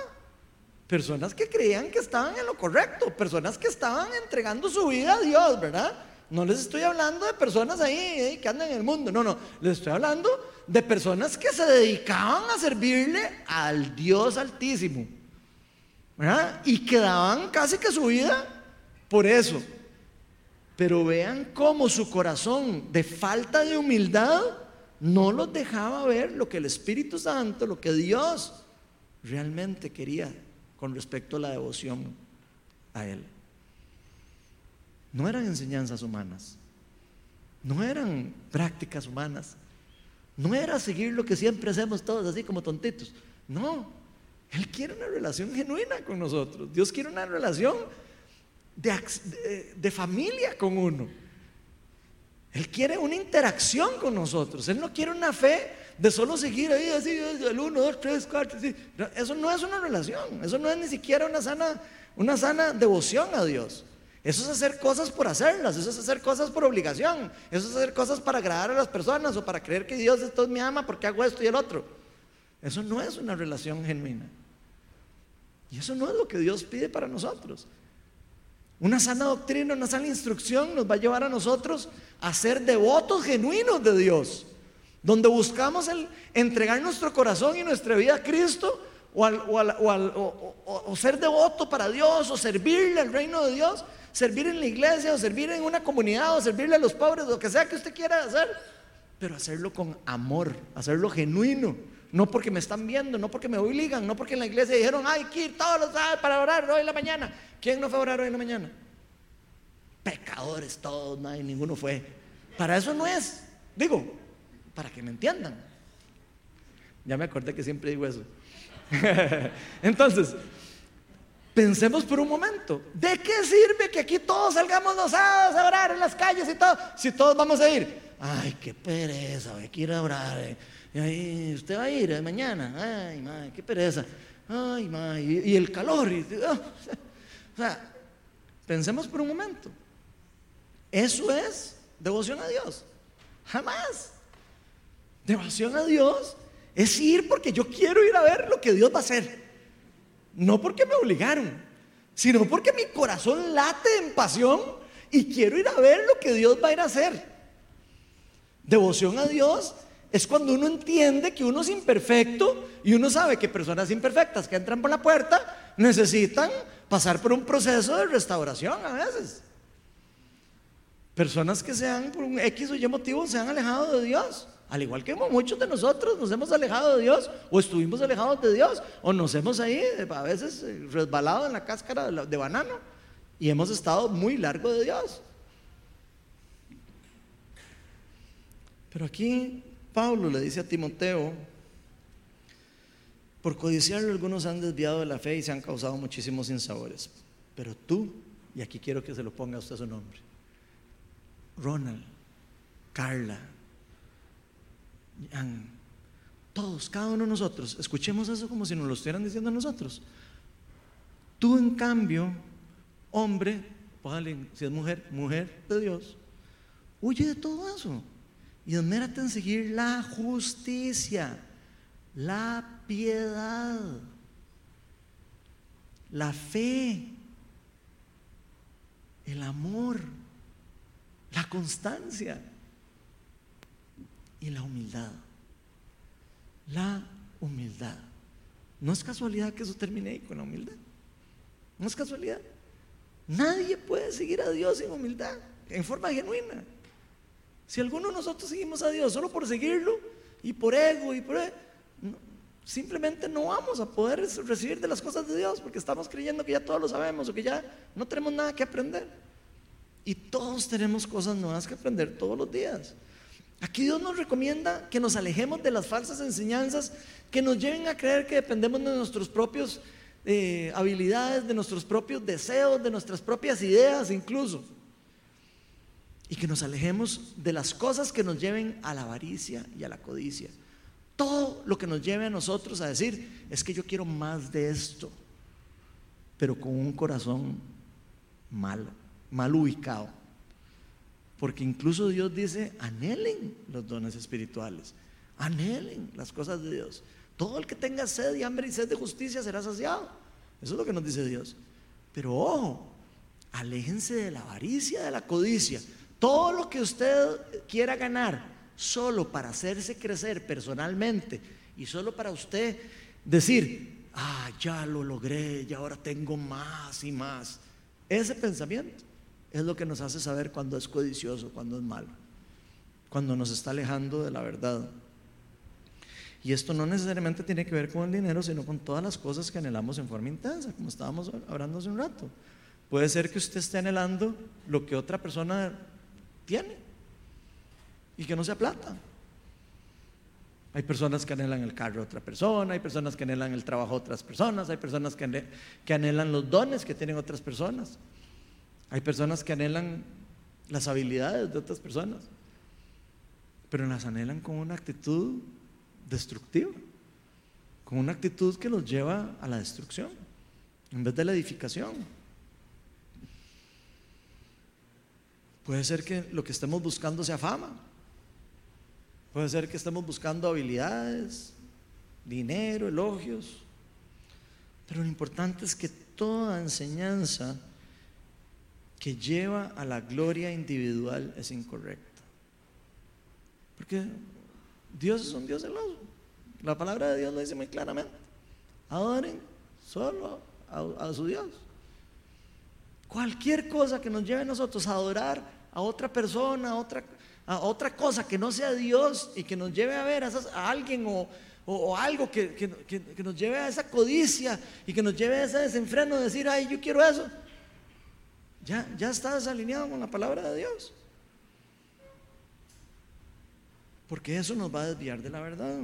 Personas que creían que estaban en lo correcto, personas que estaban entregando su vida a Dios, ¿verdad? No les estoy hablando de personas ahí que andan en el mundo, no, no, les estoy hablando de personas que se dedicaban a servirle al Dios Altísimo. ¿verdad? Y que daban casi que su vida por eso. Pero vean cómo su corazón de falta de humildad no los dejaba ver lo que el Espíritu Santo, lo que Dios realmente quería con respecto a la devoción a Él. No eran enseñanzas humanas, no eran prácticas humanas, no era seguir lo que siempre hacemos todos así como tontitos. No, Él quiere una relación genuina con nosotros. Dios quiere una relación de, familia con uno. Él quiere una interacción con nosotros. Él no quiere una fe de solo seguir ahí así, el uno, dos, tres, cuatro. Eso no es una relación. Eso no es ni siquiera una sana, una sana devoción a Dios. Eso es hacer cosas por hacerlas, eso es hacer cosas por obligación, eso es hacer cosas para agradar a las personas o para creer que Dios esto me ama porque hago esto y el otro. Eso no es una relación genuina. Y eso no es lo que Dios pide para nosotros. Una sana doctrina, una sana instrucción nos va a llevar a nosotros a ser devotos genuinos de Dios, donde buscamos el entregar nuestro corazón y nuestra vida a Cristo o, ser devoto para Dios, o servirle al reino de Dios, servir en la iglesia, o servir en una comunidad, o servirle a los pobres, lo que sea que usted quiera hacer, pero hacerlo con amor, hacerlo genuino. No porque me están viendo, no porque me obligan, no porque en la iglesia dijeron, hay que ir todos los días para orar hoy en la mañana. ¿Quién no fue a orar hoy en la mañana? Pecadores todos, nadie, ninguno fue. Para eso no es. Digo, para que me entiendan. Ya me acordé que siempre digo eso. (laughs) Entonces, pensemos por un momento, ¿de qué sirve que aquí todos salgamos los sábados a orar en las calles y todo? Si todos vamos a ir, ay, qué pereza, hay que ir a orar. Eh. Y ahí, usted va a ir mañana, ay, qué pereza. Ay, madre, y, el calor. Oh, o sea, pensemos por un momento. Eso es devoción a Dios. Jamás. Devoción a Dios es ir porque yo quiero ir a ver lo que Dios va a hacer. No porque me obligaron, sino porque mi corazón late en pasión y quiero ir a ver lo que Dios va a ir a hacer. Devoción a Dios es cuando uno entiende que uno es imperfecto y uno sabe que personas imperfectas que entran por la puerta necesitan pasar por un proceso de restauración a veces. Personas que sean por un X o Y motivo se han alejado de Dios. Al igual que muchos de nosotros nos hemos alejado de Dios o estuvimos alejados de Dios o nos hemos ahí a veces eh, resbalado en la cáscara de banano y hemos estado muy largo de Dios. Pero aquí Pablo le dice a Timoteo, por codiciarlo algunos han desviado de la fe y se han causado muchísimos sinsabores. Pero tú, y aquí quiero que se lo ponga a usted su nombre, Ronald, Carla, todos, cada uno de nosotros, escuchemos eso como si nos lo estuvieran diciendo a nosotros. Tú, en cambio, hombre, si es mujer, mujer de Dios, huye de todo eso y esmérate en seguir la justicia, la piedad, la fe, el amor, la constancia y la humildad. La humildad. No es casualidad que eso termine ahí con la humildad. No es casualidad. Nadie puede seguir a Dios sin humildad, en forma genuina. Si alguno de nosotros seguimos a Dios solo por seguirlo y por ego y por... simplemente no vamos a poder recibir de las cosas de Dios porque estamos creyendo que ya todos lo sabemos o que ya no tenemos nada que aprender. Y todos tenemos cosas nuevas que aprender todos los días. Aquí Dios nos recomienda que nos alejemos de las falsas enseñanzas que nos lleven a creer que dependemos de nuestras propias eh, habilidades, de nuestros propios deseos, de nuestras propias ideas incluso. Y que nos alejemos de las cosas que nos lleven a la avaricia y a la codicia. Todo lo que nos lleve a nosotros a decir, es que yo quiero más de esto, pero con un corazón mal, mal ubicado. Porque incluso Dios dice, anhelen los dones espirituales, anhelen las cosas de Dios. Todo el que tenga sed y hambre y sed de justicia será saciado. Eso es lo que nos dice Dios. Pero ojo, aléjense de la avaricia, de la codicia. Todo lo que usted quiera ganar solo para hacerse crecer personalmente y solo para usted decir, ah, ya lo logré y ahora tengo más y más. Ese pensamiento es lo que nos hace saber cuando es codicioso, cuando es malo, cuando nos está alejando de la verdad. Y esto no necesariamente tiene que ver con el dinero, sino con todas las cosas que anhelamos en forma intensa, como estábamos hablando hace un rato. Puede ser que usted esté anhelando lo que otra persona tiene y que no sea plata. Hay personas que anhelan el carro de otra persona, hay personas que anhelan el trabajo de otras personas, hay personas que anhelan los dones que tienen otras personas. Hay personas que anhelan las habilidades de otras personas, pero las anhelan con una actitud destructiva, con una actitud que los lleva a la destrucción, en vez de la edificación. Puede ser que lo que estemos buscando sea fama, puede ser que estemos buscando habilidades, dinero, elogios, pero lo importante es que toda enseñanza que lleva a la gloria individual es incorrecta. Porque Dios es un Dios celoso. La palabra de Dios lo dice muy claramente. Adoren solo a, su Dios. Cualquier cosa que nos lleve a nosotros a adorar a otra persona, a otra, a otra cosa que no sea Dios y que nos lleve a ver a, alguien o, algo que, que, nos lleve a esa codicia y que nos lleve a ese desenfreno de decir, ay, yo quiero eso. Ya, ya está desalineado con la palabra de Dios. Porque eso nos va a desviar de la verdad.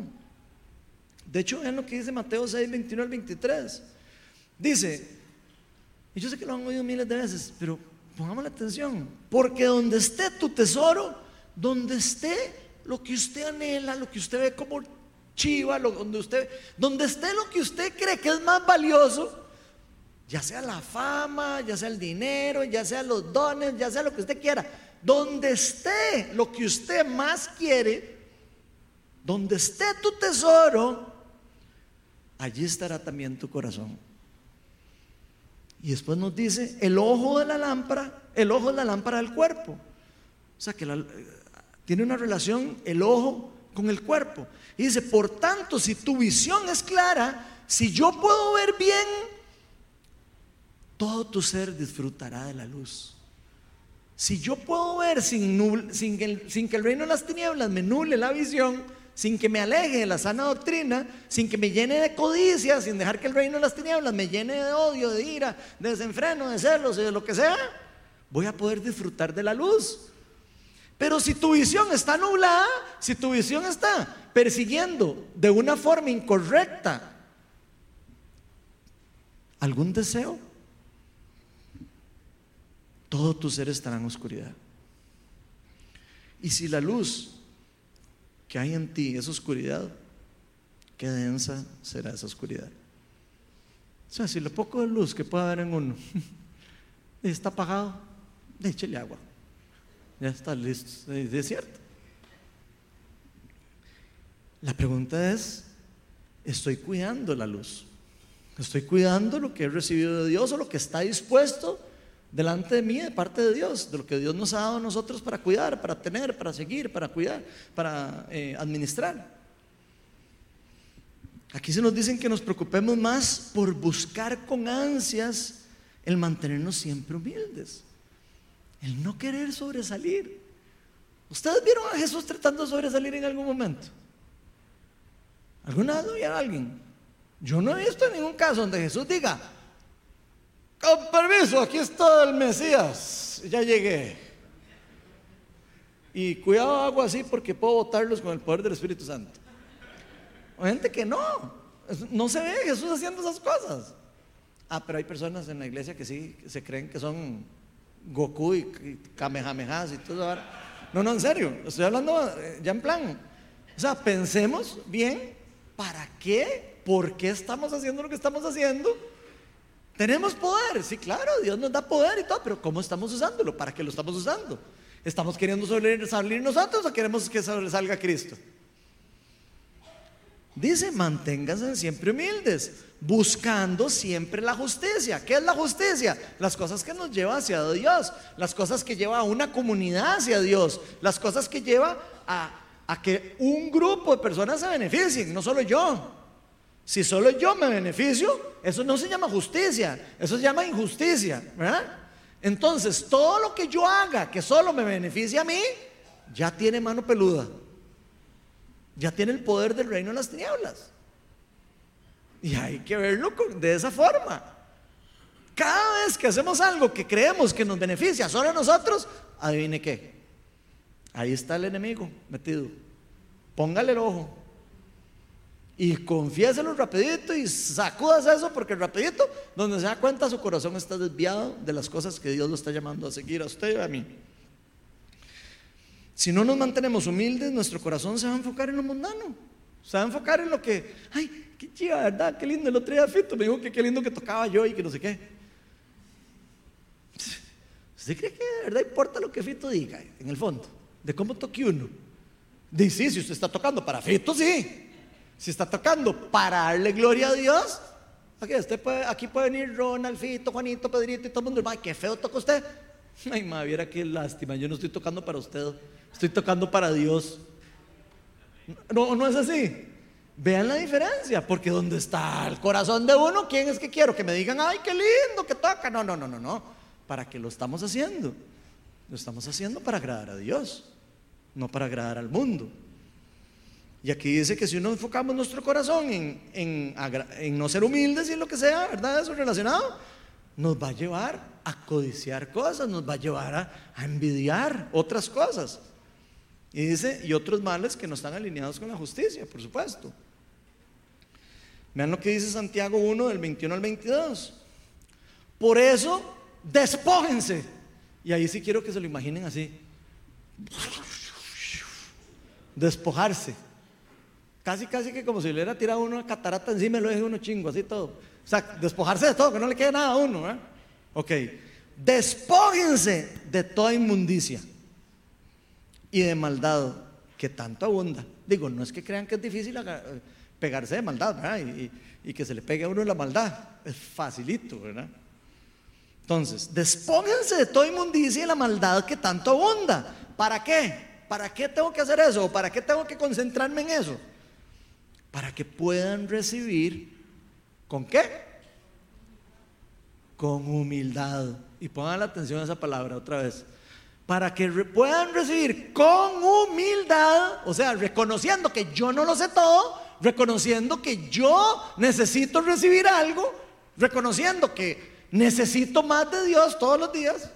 De hecho, es lo que dice Mateo 6, 21 al 23. Dice, y yo sé que lo han oído miles de veces, pero pongamos la atención, porque donde esté tu tesoro, donde esté lo que usted anhela, lo que usted ve como chiva, donde, usted, donde esté lo que usted cree que es más valioso, ya sea la fama, ya sea el dinero, ya sea los dones, ya sea lo que usted quiera, donde esté lo que usted más quiere, donde esté tu tesoro, allí estará también tu corazón. Y después nos dice, el ojo de la lámpara, el ojo es la lámpara del cuerpo. O sea que tiene una relación el ojo con el cuerpo. Y dice, por tanto, si tu visión es clara, si yo puedo ver bien, todo tu ser disfrutará de la luz. Si yo puedo ver sin, que sin que el reino de las tinieblas me nuble la visión, sin que me aleje de la sana doctrina, sin que me llene de codicia, sin dejar que el reino de las tinieblas me llene de odio, de ira, de desenfreno, de celos y de lo que sea, voy a poder disfrutar de la luz. Pero si tu visión está nublada, si tu visión está persiguiendo de una forma incorrecta algún deseo, todo tu ser estará en oscuridad. Y si la luz que hay en ti, esa oscuridad, qué densa será esa oscuridad. O sea, si lo poco de luz que puede haber en uno (laughs) está apagado, échale agua. Ya está listo, es cierto. La pregunta es, ¿estoy cuidando la luz? ¿Estoy cuidando lo que he recibido de Dios o lo que está dispuesto delante de mí, de parte de Dios, de lo que Dios nos ha dado a nosotros para cuidar, para tener, para seguir, para cuidar, para eh, administrar. Aquí se nos dicen que nos preocupemos más por buscar con ansias el mantenernos siempre humildes, el no querer sobresalir. ¿Ustedes vieron a Jesús tratando de sobresalir en algún momento? ¿Alguna vez lo vieron a alguien? Yo no he visto ningún caso donde Jesús diga, con permiso, aquí está el Mesías. Ya llegué. Y cuidado hago así porque puedo votarlos con el poder del Espíritu Santo. Hay gente que no. No se ve Jesús haciendo esas cosas. Ah, pero hay personas en la iglesia que sí se creen que son Goku y, Kamehamehas y todo. No, no, en serio. Estoy hablando eh, ya en plan. O sea, pensemos bien para qué, por qué estamos haciendo lo que estamos haciendo tenemos poder, sí, claro, Dios nos da poder y todo, pero ¿cómo estamos usándolo? ¿Para qué lo estamos usando? ¿Estamos queriendo salir nosotros o queremos que salga Cristo? Dice, manténganse siempre humildes, buscando siempre la justicia. ¿Qué es la justicia? Las cosas que nos lleva hacia Dios, las cosas que lleva a una comunidad hacia Dios, las cosas que lleva a, a que un grupo de personas se beneficien, no solo yo. Si solo yo me beneficio, eso no se llama justicia, eso se llama injusticia, ¿verdad? Entonces, todo lo que yo haga que solo me beneficie a mí, ya tiene mano peluda. Ya tiene el poder del reino de las tinieblas. Y hay que verlo de esa forma. Cada vez que hacemos algo que creemos que nos beneficia solo a nosotros, adivine qué. Ahí está el enemigo metido. Póngale el ojo. Y confiéselo rapidito y sacudas eso porque rapidito, donde se da cuenta su corazón está desviado de las cosas que Dios lo está llamando a seguir a usted y a mí. Si no nos mantenemos humildes, nuestro corazón se va a enfocar en lo mundano. Se va a enfocar en lo que, ay, qué chiva, ¿verdad? Qué lindo el otro día Fito me dijo que qué lindo que tocaba yo y que no sé qué. ¿Usted cree que de verdad importa lo que Fito diga en el fondo? De cómo toque uno. Dice, si usted está tocando para Fito, sí. Si está tocando para darle gloria a Dios, aquí, usted puede, aquí puede venir Ronald, Fito, Juanito, Pedrito y todo el mundo. Ay, qué feo toca usted. (laughs) Ay, madre, viera qué lástima. Yo no estoy tocando para usted, estoy tocando para Dios. No, no es así. Vean la diferencia, porque donde está el corazón de uno, ¿quién es que quiero? Que me digan, ay, qué lindo, que toca. No, no, no, no, no. ¿Para qué lo estamos haciendo? Lo estamos haciendo para agradar a Dios, no para agradar al mundo. Y aquí dice que si uno enfocamos nuestro corazón en, no ser humildes y en lo que sea, ¿verdad? Eso relacionado, nos va a llevar a codiciar cosas, nos va a llevar a, a envidiar otras cosas. Y dice, y otros males que no están alineados con la justicia, por supuesto. Vean lo que dice Santiago 1 del 21 al 22. Por eso, despójense. Y ahí sí quiero que se lo imaginen así. Despojarse. Casi, casi que como si le hubiera tirado uno a catarata encima y lo deje uno chingo, así todo. O sea, despojarse de todo, que no le quede nada a uno. ¿eh? Ok. Despójense de toda inmundicia y de maldad que tanto abunda. Digo, no es que crean que es difícil pegarse de maldad, ¿verdad? Y, que se le pegue a uno la maldad. Es facilito, ¿verdad? Entonces, despónganse de toda inmundicia y la maldad que tanto abunda. ¿Para qué? ¿Para qué tengo que hacer eso? ¿Para qué tengo que concentrarme en eso? Para que puedan recibir, ¿con qué? Con humildad. Y pongan la atención a esa palabra otra vez. Para que puedan recibir con humildad, o sea, reconociendo que yo no lo sé todo, reconociendo que yo necesito recibir algo, reconociendo que necesito más de Dios todos los días,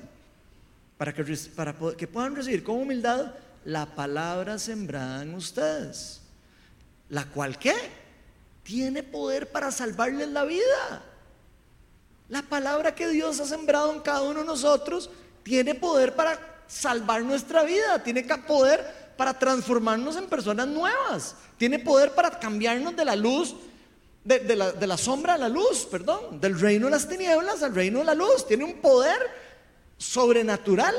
para que, para que puedan recibir con humildad la palabra sembrada en ustedes la cual qué? Tiene poder para salvarles la vida. La palabra que Dios ha sembrado en cada uno de nosotros tiene poder para salvar nuestra vida, tiene poder para transformarnos en personas nuevas, tiene poder para cambiarnos de la luz, de, la, la sombra a la luz, perdón, del reino de las tinieblas al reino de la luz, tiene un poder sobrenatural.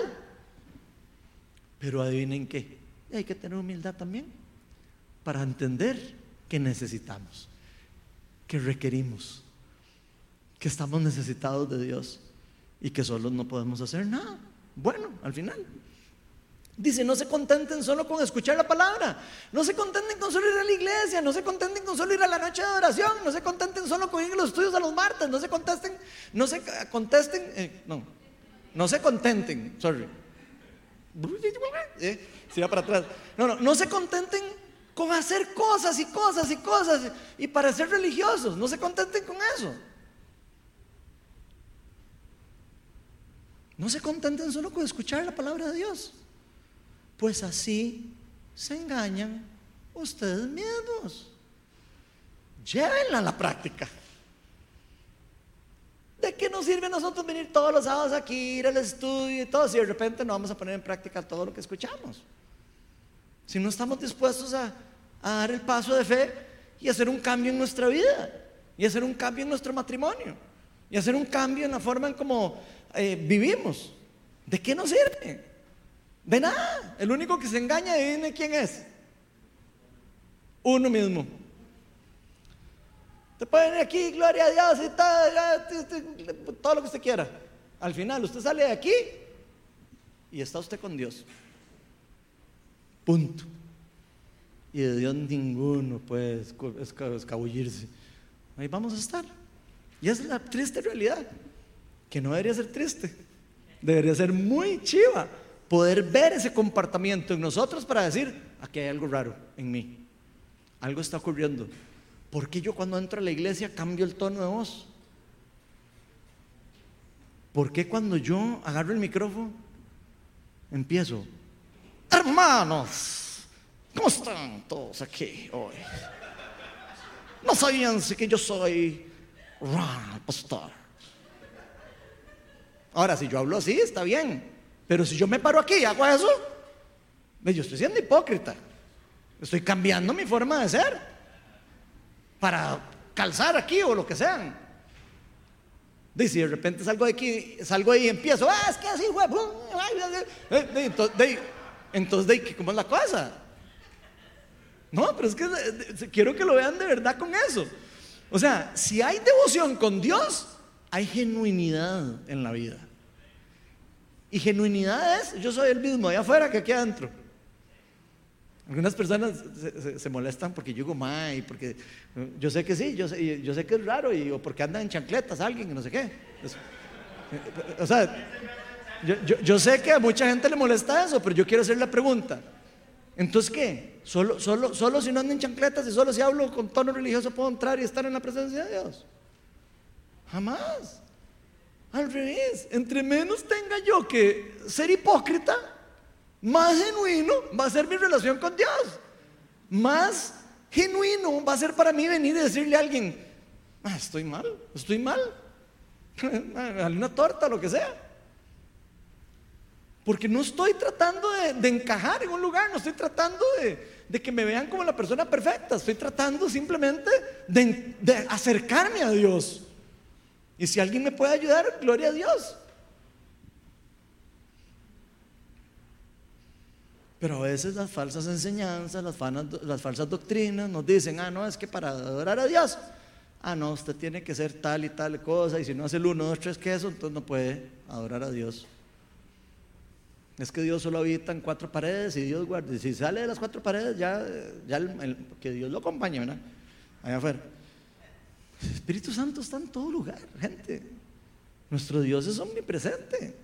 Pero adivinen qué, hay que tener humildad también para entender que necesitamos, que requerimos, que estamos necesitados de Dios y que solos no podemos hacer nada. Bueno, al final. Dice, no se contenten solo con escuchar la palabra, no se contenten con solo ir a la iglesia, no se contenten con solo ir a la noche de oración, no se contenten solo con ir a los estudios a los martes, no se contesten, no se contesten, eh, no, no se contenten, sorry. (laughs) Eh, va para atrás. No, no, no se contenten con hacer cosas y cosas y cosas y para ser religiosos. No se contenten con eso. No se contenten solo con escuchar la palabra de Dios. Pues así se engañan ustedes mismos. Llévenla a la práctica. ¿De qué nos sirve a nosotros venir todos los sábados aquí, ir al estudio y todo, si de repente no vamos a poner en práctica todo lo que escuchamos? Si no estamos dispuestos a, a dar el paso de fe y hacer un cambio en nuestra vida, y hacer un cambio en nuestro matrimonio, y hacer un cambio en la forma en cómo eh, vivimos. ¿De qué nos sirve? De nada. El único que se engaña, adivine quién es. Uno mismo. Te pueden venir aquí, gloria a Dios, y todo, todo lo que usted quiera. Al final, usted sale de aquí y está usted con Dios. Punto y de Dios ninguno puede escabullirse. Ahí vamos a estar. Y es la triste realidad, que no debería ser triste, debería ser muy chiva poder ver ese comportamiento en nosotros para decir, aquí hay algo raro en mí, algo está ocurriendo. ¿Por qué yo cuando entro a la iglesia cambio el tono de voz? ¿Por qué cuando yo agarro el micrófono empiezo, hermanos? ¿Cómo están todos aquí hoy? No sabían que yo soy Ron, pastor. Ahora, si yo hablo así, está bien. Pero si yo me paro aquí y hago eso, yo estoy siendo hipócrita. Estoy cambiando mi forma de ser para calzar aquí o lo que sean. Dice, de repente salgo de aquí, salgo ahí y empiezo, ah, es que así, güey. Entonces, entonces, ¿cómo es la cosa? No, pero es que quiero que lo vean de verdad con eso. O sea, si hay devoción con Dios, hay genuinidad en la vida. Y genuinidad es, yo soy el mismo allá afuera que aquí adentro. Algunas personas se, molestan porque yo digo, may, porque yo sé que sí, yo sé, que es raro, y, o porque andan en chancletas alguien, no sé qué. o sea, yo, yo, sé que a mucha gente le molesta eso, pero yo quiero hacer la pregunta. Entonces, ¿qué? ¿Solo, solo, solo si no andan en chancletas y solo si hablo con tono religioso puedo entrar y estar en la presencia de Dios? Jamás. Al revés, entre menos tenga yo que ser hipócrita, más genuino va a ser mi relación con Dios. Más genuino va a ser para mí venir y decirle a alguien, ah, estoy mal, estoy mal. (laughs) Una torta, lo que sea. Porque no estoy tratando de, encajar en un lugar, no estoy tratando de, que me vean como la persona perfecta, estoy tratando simplemente de, acercarme a Dios. Y si alguien me puede ayudar, gloria a Dios. Pero a veces las falsas enseñanzas, las, las, falsas doctrinas nos dicen, ah, no, es que para adorar a Dios, ah, no, usted tiene que ser tal y tal cosa, y si no hace el uno, dos, tres, que eso, entonces no puede adorar a Dios. Es que Dios solo habita en cuatro paredes y Dios guarda. Si sale de las cuatro paredes, ya, ya que Dios lo acompañe, ¿verdad? Allá afuera. El Espíritu Santo está en todo lugar, gente. Nuestro Dios es omnipresente.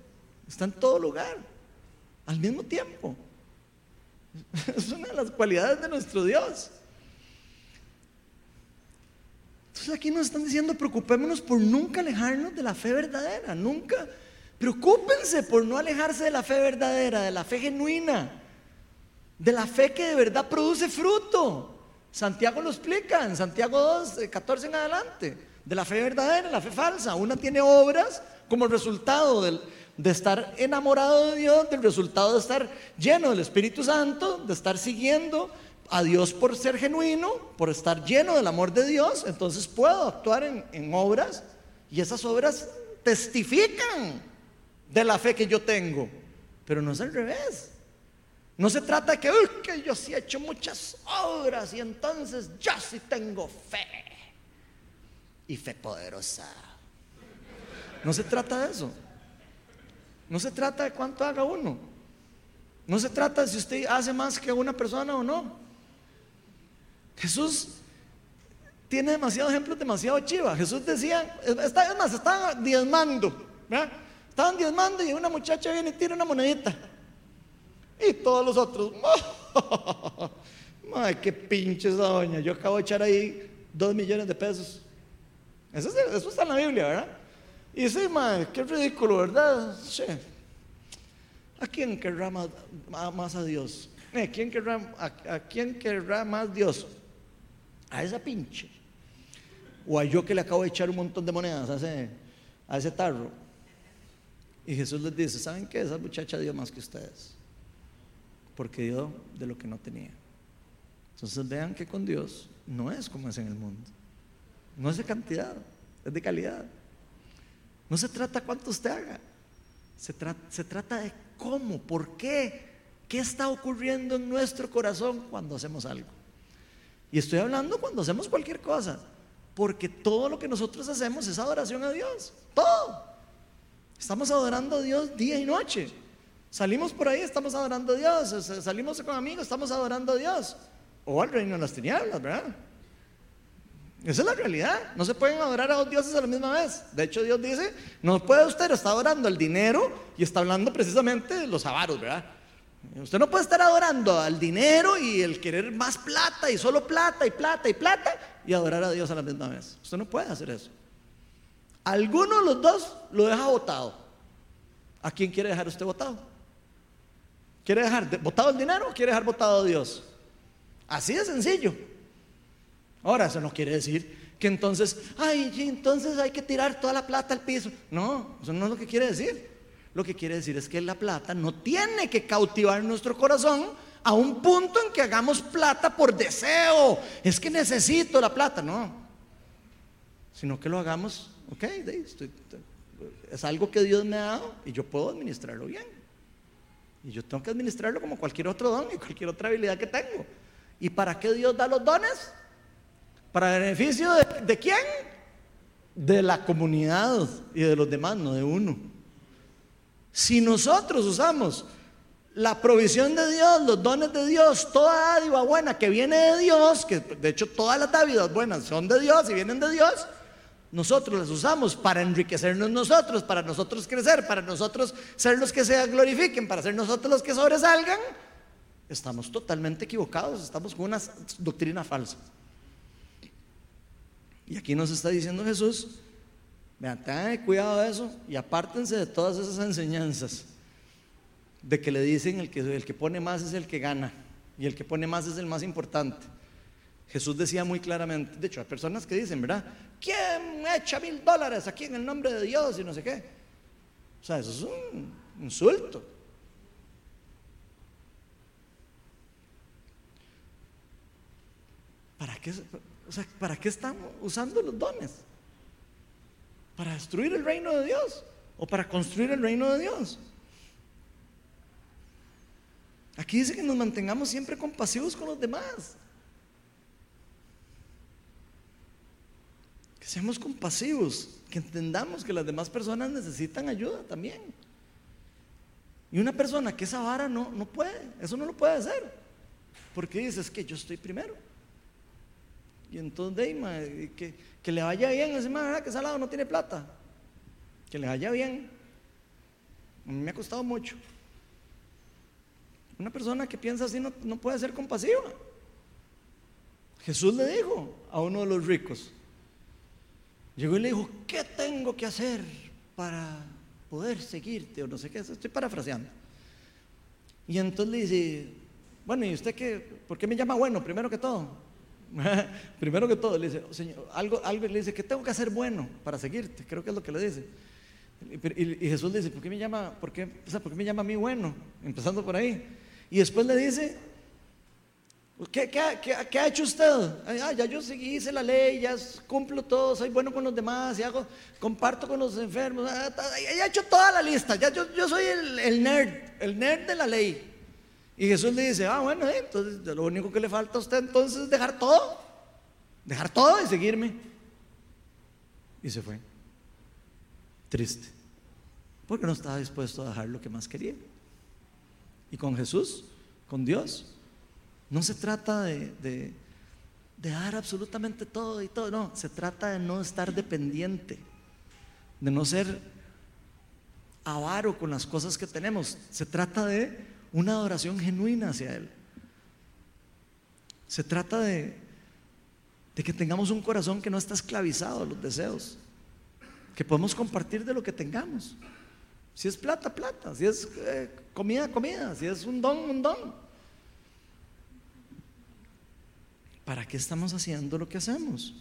Está en todo lugar. Al mismo tiempo. (laughs) Es una de las cualidades de nuestro Dios. Entonces aquí nos están diciendo, preocupémonos por nunca alejarnos de la fe verdadera, nunca. Preocúpense por no alejarse de la fe verdadera, de la fe genuina, de la fe que de verdad produce fruto. Santiago lo explica en Santiago 2, 14 en adelante, de la fe verdadera, la fe falsa. Una tiene obras como resultado de estar enamorado de Dios, del resultado de estar lleno del Espíritu Santo, de estar siguiendo a Dios por ser genuino, por estar lleno del amor de Dios, entonces puedo actuar en, obras y esas obras testifican de la fe que yo tengo, pero no es al revés. No se trata de que, que yo sí he hecho muchas obras y entonces yo sí tengo fe y fe poderosa. No se trata de eso. No se trata de cuánto haga uno. No se trata de si usted hace más que una persona o no. Jesús tiene demasiados ejemplos, demasiado chiva. Jesús decía, es más, estaban diezmando. Estaban diezmando y una muchacha viene y tira una monedita. Y todos los otros, (laughs) ¡ay, qué pinche esa doña! Yo acabo de echar ahí dos millones de pesos. Eso, está en la Biblia, ¿verdad? Y sí, madre, qué ridículo, ¿verdad? ¿A quién querrá más, a Dios? ¿A quién, querrá, a, quién querrá más Dios? A esa pinche. O a yo que le acabo de echar un montón de monedas a ese, a ese tarro. Y Jesús les dice, ¿saben qué? Esa muchacha dio más que ustedes. Porque dio de lo que no tenía. Entonces vean que con Dios no es como es en el mundo. No es de cantidad, es de calidad. No se trata cuánto usted haga, se, trata de cómo, por qué, qué está ocurriendo en nuestro corazón cuando hacemos algo. Y estoy hablando cuando hacemos cualquier cosa, porque todo lo que nosotros hacemos es adoración a Dios, todo. Estamos adorando a Dios día y noche. Salimos por ahí, estamos adorando a Dios. Salimos con amigos, estamos adorando a Dios. O al reino de las tinieblas, ¿verdad? Esa es la realidad. No se pueden adorar a dos dioses a la misma vez. De hecho, Dios dice, no puede usted estar adorando el dinero y está hablando precisamente de los avaros, ¿verdad? Usted no puede estar adorando al dinero y el querer más plata y solo plata y plata y plata y adorar a Dios a la misma vez. Usted no puede hacer eso. Alguno de los dos lo deja votado. ¿A quién quiere dejar usted votado? ¿Quiere dejar votado el dinero o quiere dejar votado a Dios? Así de sencillo. Ahora, eso no quiere decir que entonces, ay, entonces hay que tirar toda la plata al piso. No, eso no es lo que quiere decir. Lo que quiere decir es que la plata no tiene que cautivar nuestro corazón a un punto en que hagamos plata por deseo. Es que necesito la plata, no. Sino que lo hagamos, ok, es algo que Dios me ha dado y yo puedo administrarlo bien. Y yo tengo que administrarlo como cualquier otro don y cualquier otra habilidad que tengo. ¿Y para qué Dios da los dones? ¿Para beneficio de, quién? De la comunidad y de los demás, no de uno. Si nosotros usamos la provisión de Dios, los dones de Dios, toda dádiva buena que viene de Dios, que de hecho todas las dádivas buenas son de Dios y vienen de Dios, nosotros las usamos para enriquecernos nosotros, para nosotros crecer, para nosotros ser los que se glorifiquen, para ser nosotros los que sobresalgan, estamos totalmente equivocados, estamos con una doctrina falsa. Y aquí nos está diciendo Jesús, vean, tengan cuidado de eso y apártense de todas esas enseñanzas de que le dicen el que, el que pone más es el que gana y el que pone más es el más importante. Jesús decía muy claramente, de hecho hay personas que dicen, ¿verdad? ¿Quién echa mil dólares aquí en el nombre de Dios y no sé qué? O sea, eso es un insulto. ¿Para qué, o sea, ¿Para qué estamos usando los dones? ¿Para destruir el reino de Dios o para construir el reino de Dios? Aquí dice que nos mantengamos siempre compasivos con los demás. Que seamos compasivos, que entendamos que las demás personas necesitan ayuda también. Y una persona que esa vara no, no puede, eso no lo puede hacer. Porque dices que yo estoy primero. Y entonces, que, que le vaya bien, ese ¿verdad? Que lado no tiene plata. Que le vaya bien. A mí me ha costado mucho. Una persona que piensa así no, no puede ser compasiva. Jesús le dijo a uno de los ricos, llegó y le dijo, ¿qué tengo que hacer para poder seguirte? O no sé qué, estoy parafraseando. Y entonces le dice, bueno, ¿y usted qué? ¿Por qué me llama bueno? Primero que todo. (laughs) Primero que todo, le dice, Señor, algo, algo le dice, ¿qué tengo que hacer bueno para seguirte? Creo que es lo que le dice. Y, Jesús le dice, ¿por qué me llama, por qué, ¿por qué me llama a mí bueno? Empezando por ahí. Y después le dice, ¿qué, ha hecho usted? Ah, ya yo seguí, hice la ley, ya cumplo todo, soy bueno con los demás, y hago, comparto con los enfermos, ah, ya he hecho toda la lista, ya yo, yo soy el, nerd, el nerd de la ley. Y Jesús le dice, ah, bueno, eh, entonces lo único que le falta a usted entonces es dejar todo, dejar todo y seguirme. Y se fue, triste, porque no estaba dispuesto a dejar lo que más quería y con Jesús, con Dios. No se trata de, dar absolutamente todo y todo, no, se trata de no estar dependiente, de no ser avaro con las cosas que tenemos, se trata de una adoración genuina hacia Él. Se trata de, que tengamos un corazón que no está esclavizado a los deseos, que podemos compartir de lo que tengamos. Si es plata, plata. Si es eh, comida, comida. Si es un don, un don. ¿Para qué estamos haciendo lo que hacemos?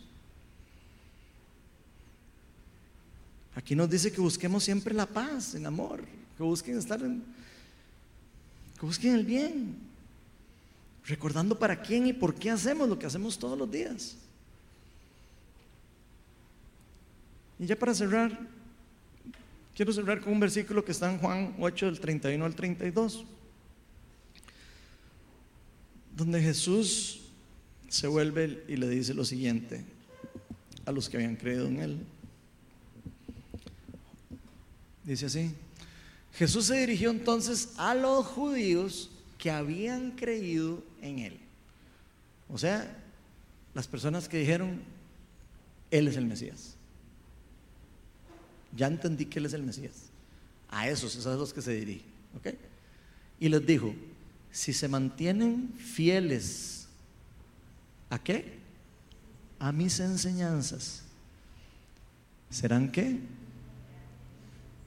Aquí nos dice que busquemos siempre la paz, el amor, que busquen estar en, que busquen el bien, recordando para quién y por qué hacemos lo que hacemos todos los días. Y ya para cerrar, Quiero cerrar con un versículo que está en Juan 8, del 31 al 32, donde Jesús se vuelve y le dice lo siguiente a los que habían creído en Él. Dice así, Jesús se dirigió entonces a los judíos que habían creído en Él. O sea, las personas que dijeron, Él es el Mesías. Ya entendí que Él es el Mesías. A esos, esos a los que se dirige. ¿ok? Y les dijo, si se mantienen fieles, ¿a qué? A mis enseñanzas. ¿Serán qué?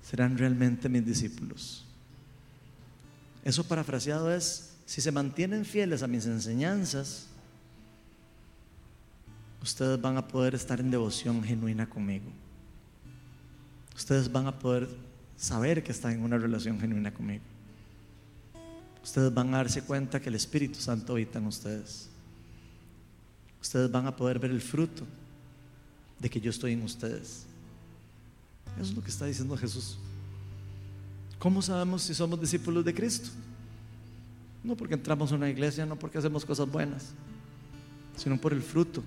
Serán realmente mis discípulos. Eso parafraseado es, si se mantienen fieles a mis enseñanzas, ustedes van a poder estar en devoción genuina conmigo ustedes van a poder saber que están en una relación genuina conmigo. Ustedes van a darse cuenta que el Espíritu Santo habita en ustedes. Ustedes van a poder ver el fruto de que yo estoy en ustedes. Eso es lo que está diciendo Jesús. ¿Cómo sabemos si somos discípulos de Cristo? No porque entramos a una iglesia, no porque hacemos cosas buenas, sino por el fruto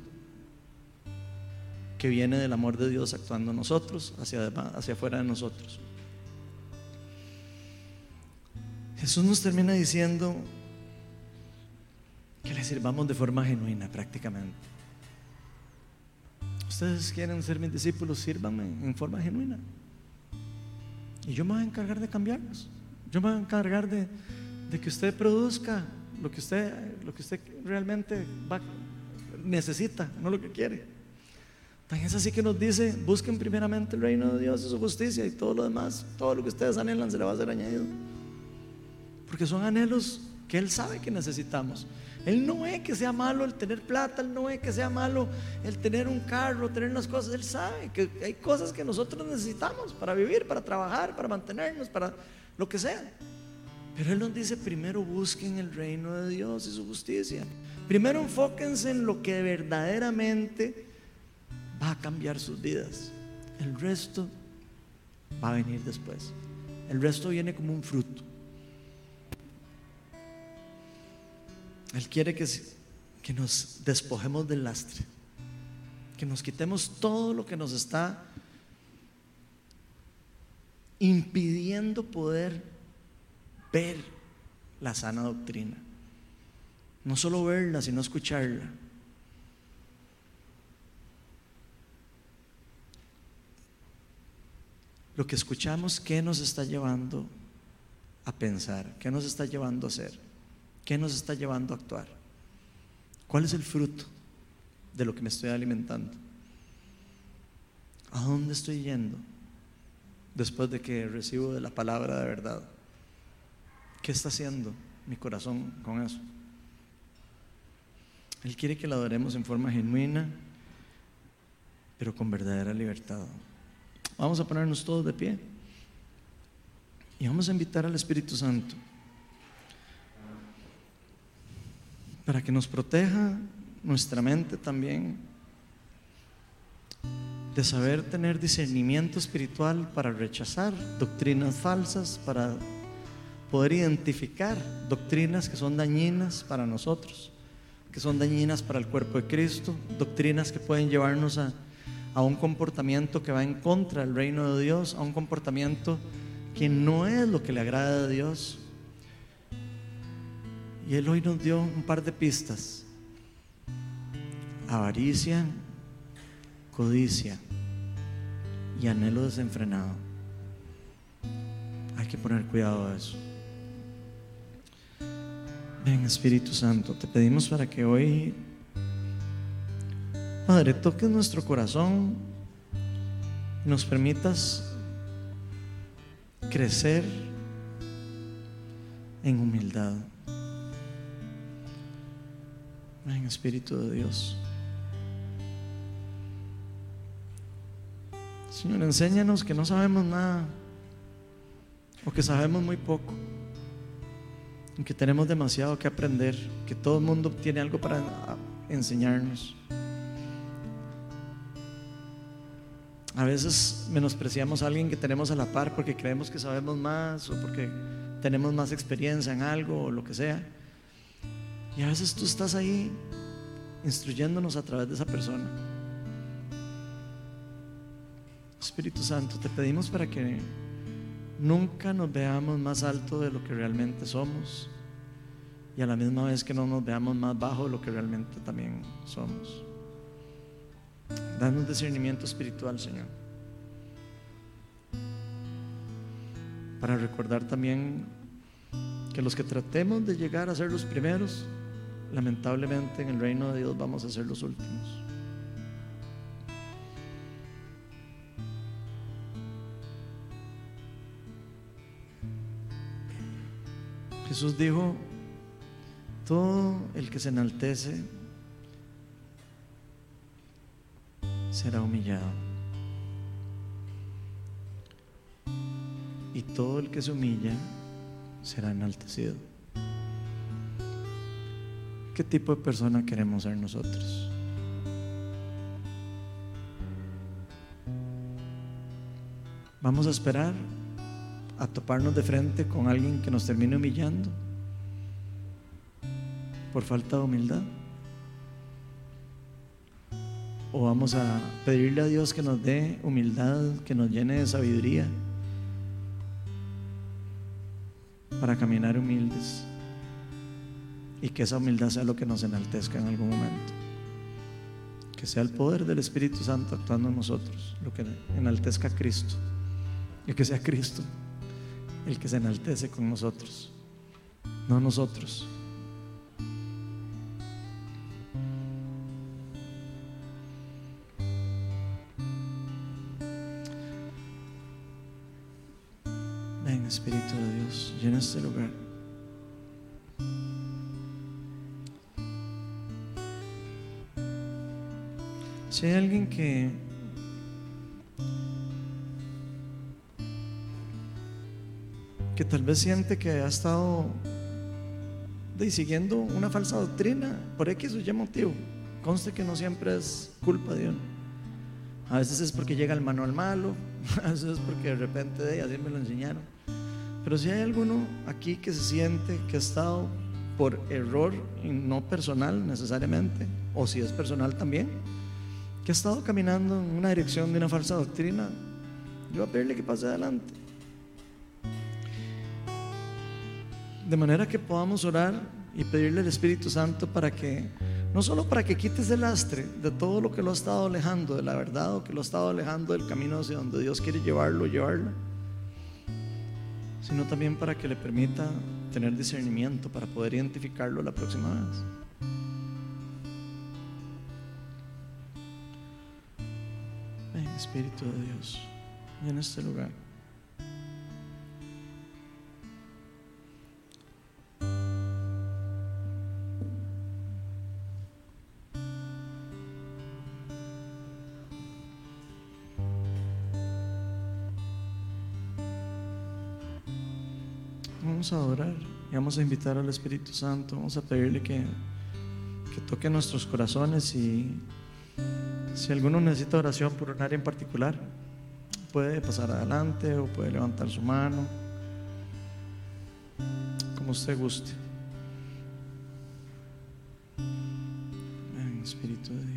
que viene del amor de Dios actuando en nosotros, hacia, hacia afuera de nosotros. Jesús nos termina diciendo que le sirvamos de forma genuina prácticamente. Ustedes quieren ser mis discípulos, sírvanme en forma genuina. Y yo me voy a encargar de cambiarlos. Yo me voy a encargar de, que usted produzca lo que usted, lo que usted realmente necesita, no lo que quiere. Tan es así que nos dice, busquen primeramente el reino de Dios y su justicia y todo lo demás, todo lo que ustedes anhelan se le va a ser añadido. Porque son anhelos que Él sabe que necesitamos. Él no ve que sea malo el tener plata, Él no ve que sea malo el tener un carro, tener unas cosas. Él sabe que hay cosas que nosotros necesitamos para vivir, para trabajar, para mantenernos, para lo que sea. Pero Él nos dice, primero busquen el reino de Dios y su justicia. Primero enfóquense en lo que verdaderamente va a cambiar sus vidas. El resto va a venir después. El resto viene como un fruto. Él quiere que, que nos despojemos del lastre, que nos quitemos todo lo que nos está impidiendo poder ver la sana doctrina. No solo verla, sino escucharla. Lo que escuchamos, ¿qué nos está llevando a pensar? ¿Qué nos está llevando a hacer? ¿Qué nos está llevando a actuar? ¿Cuál es el fruto de lo que me estoy alimentando? ¿A dónde estoy yendo después de que recibo de la palabra de verdad? ¿Qué está haciendo mi corazón con eso? Él quiere que la adoremos en forma genuina, pero con verdadera libertad. Vamos a ponernos todos de pie y vamos a invitar al Espíritu Santo para que nos proteja nuestra mente también, de saber tener discernimiento espiritual para rechazar doctrinas falsas, para poder identificar doctrinas que son dañinas para nosotros, que son dañinas para el cuerpo de Cristo, doctrinas que pueden llevarnos a, a un comportamiento que va en contra del reino de Dios, a un comportamiento que no es lo que le agrada a Dios. Y Él hoy nos dio un par de pistas. Avaricia, codicia y anhelo desenfrenado. Hay que poner cuidado a eso. Ven Espíritu Santo, te pedimos para que hoy, Padre, toques nuestro corazón y nos permitas crecer en humildad. Ven, Espíritu de Dios. Señor, enséñanos que no sabemos nada o que sabemos muy poco, y que tenemos demasiado que aprender, que todo el mundo tiene algo para enseñarnos. A veces menospreciamos a alguien que tenemos a la par porque creemos que sabemos más o porque tenemos más experiencia en algo o lo que sea. Y a veces tú estás ahí instruyéndonos a través de esa persona. Espíritu Santo, te pedimos para que nunca nos veamos más alto de lo que realmente somos y a la misma vez que no nos veamos más bajo de lo que realmente también somos. Danos discernimiento espiritual, Señor. Para recordar también que los que tratemos de llegar a ser los primeros, lamentablemente en el reino de Dios vamos a ser los últimos. Jesús dijo, todo el que se enaltece será humillado. Y todo el que se humilla será enaltecido. ¿Qué tipo de persona queremos ser nosotros? Vamos a esperar a toparnos de frente con alguien que nos termine humillando por falta de humildad. O vamos a pedirle a Dios que nos dé humildad, que nos llene de sabiduría para caminar humildes y que esa humildad sea lo que nos enaltezca en algún momento. Que sea el poder del Espíritu Santo actuando en nosotros, lo que enaltezca a Cristo. Y que sea Cristo el que se enaltece con nosotros, no nosotros. Ven, Espíritu de Dios, llena este lugar. Si hay alguien que que tal vez siente que ha estado siguiendo una falsa doctrina por X o Y motivo, conste que no siempre es culpa de uno. A veces es porque llega el manual malo, (laughs) a veces es porque de repente de así me lo enseñaron. Pero si hay alguno aquí que se siente que ha estado por error y no personal necesariamente, o si es personal también, que ha estado caminando en una dirección de una falsa doctrina, yo voy a pedirle que pase adelante. De manera que podamos orar y pedirle al Espíritu Santo para que, no solo para que quites el lastre de todo lo que lo ha estado alejando de la verdad o que lo ha estado alejando del camino hacia donde Dios quiere llevarlo, llevarla, sino también para que le permita tener discernimiento para poder identificarlo la próxima vez. Espíritu de Dios, y en este lugar. Vamos a adorar y vamos a invitar al Espíritu Santo, vamos a pedirle que, que toque nuestros corazones y si alguno necesita oración por un área en particular, puede pasar adelante o puede levantar su mano, como usted guste. Espíritu de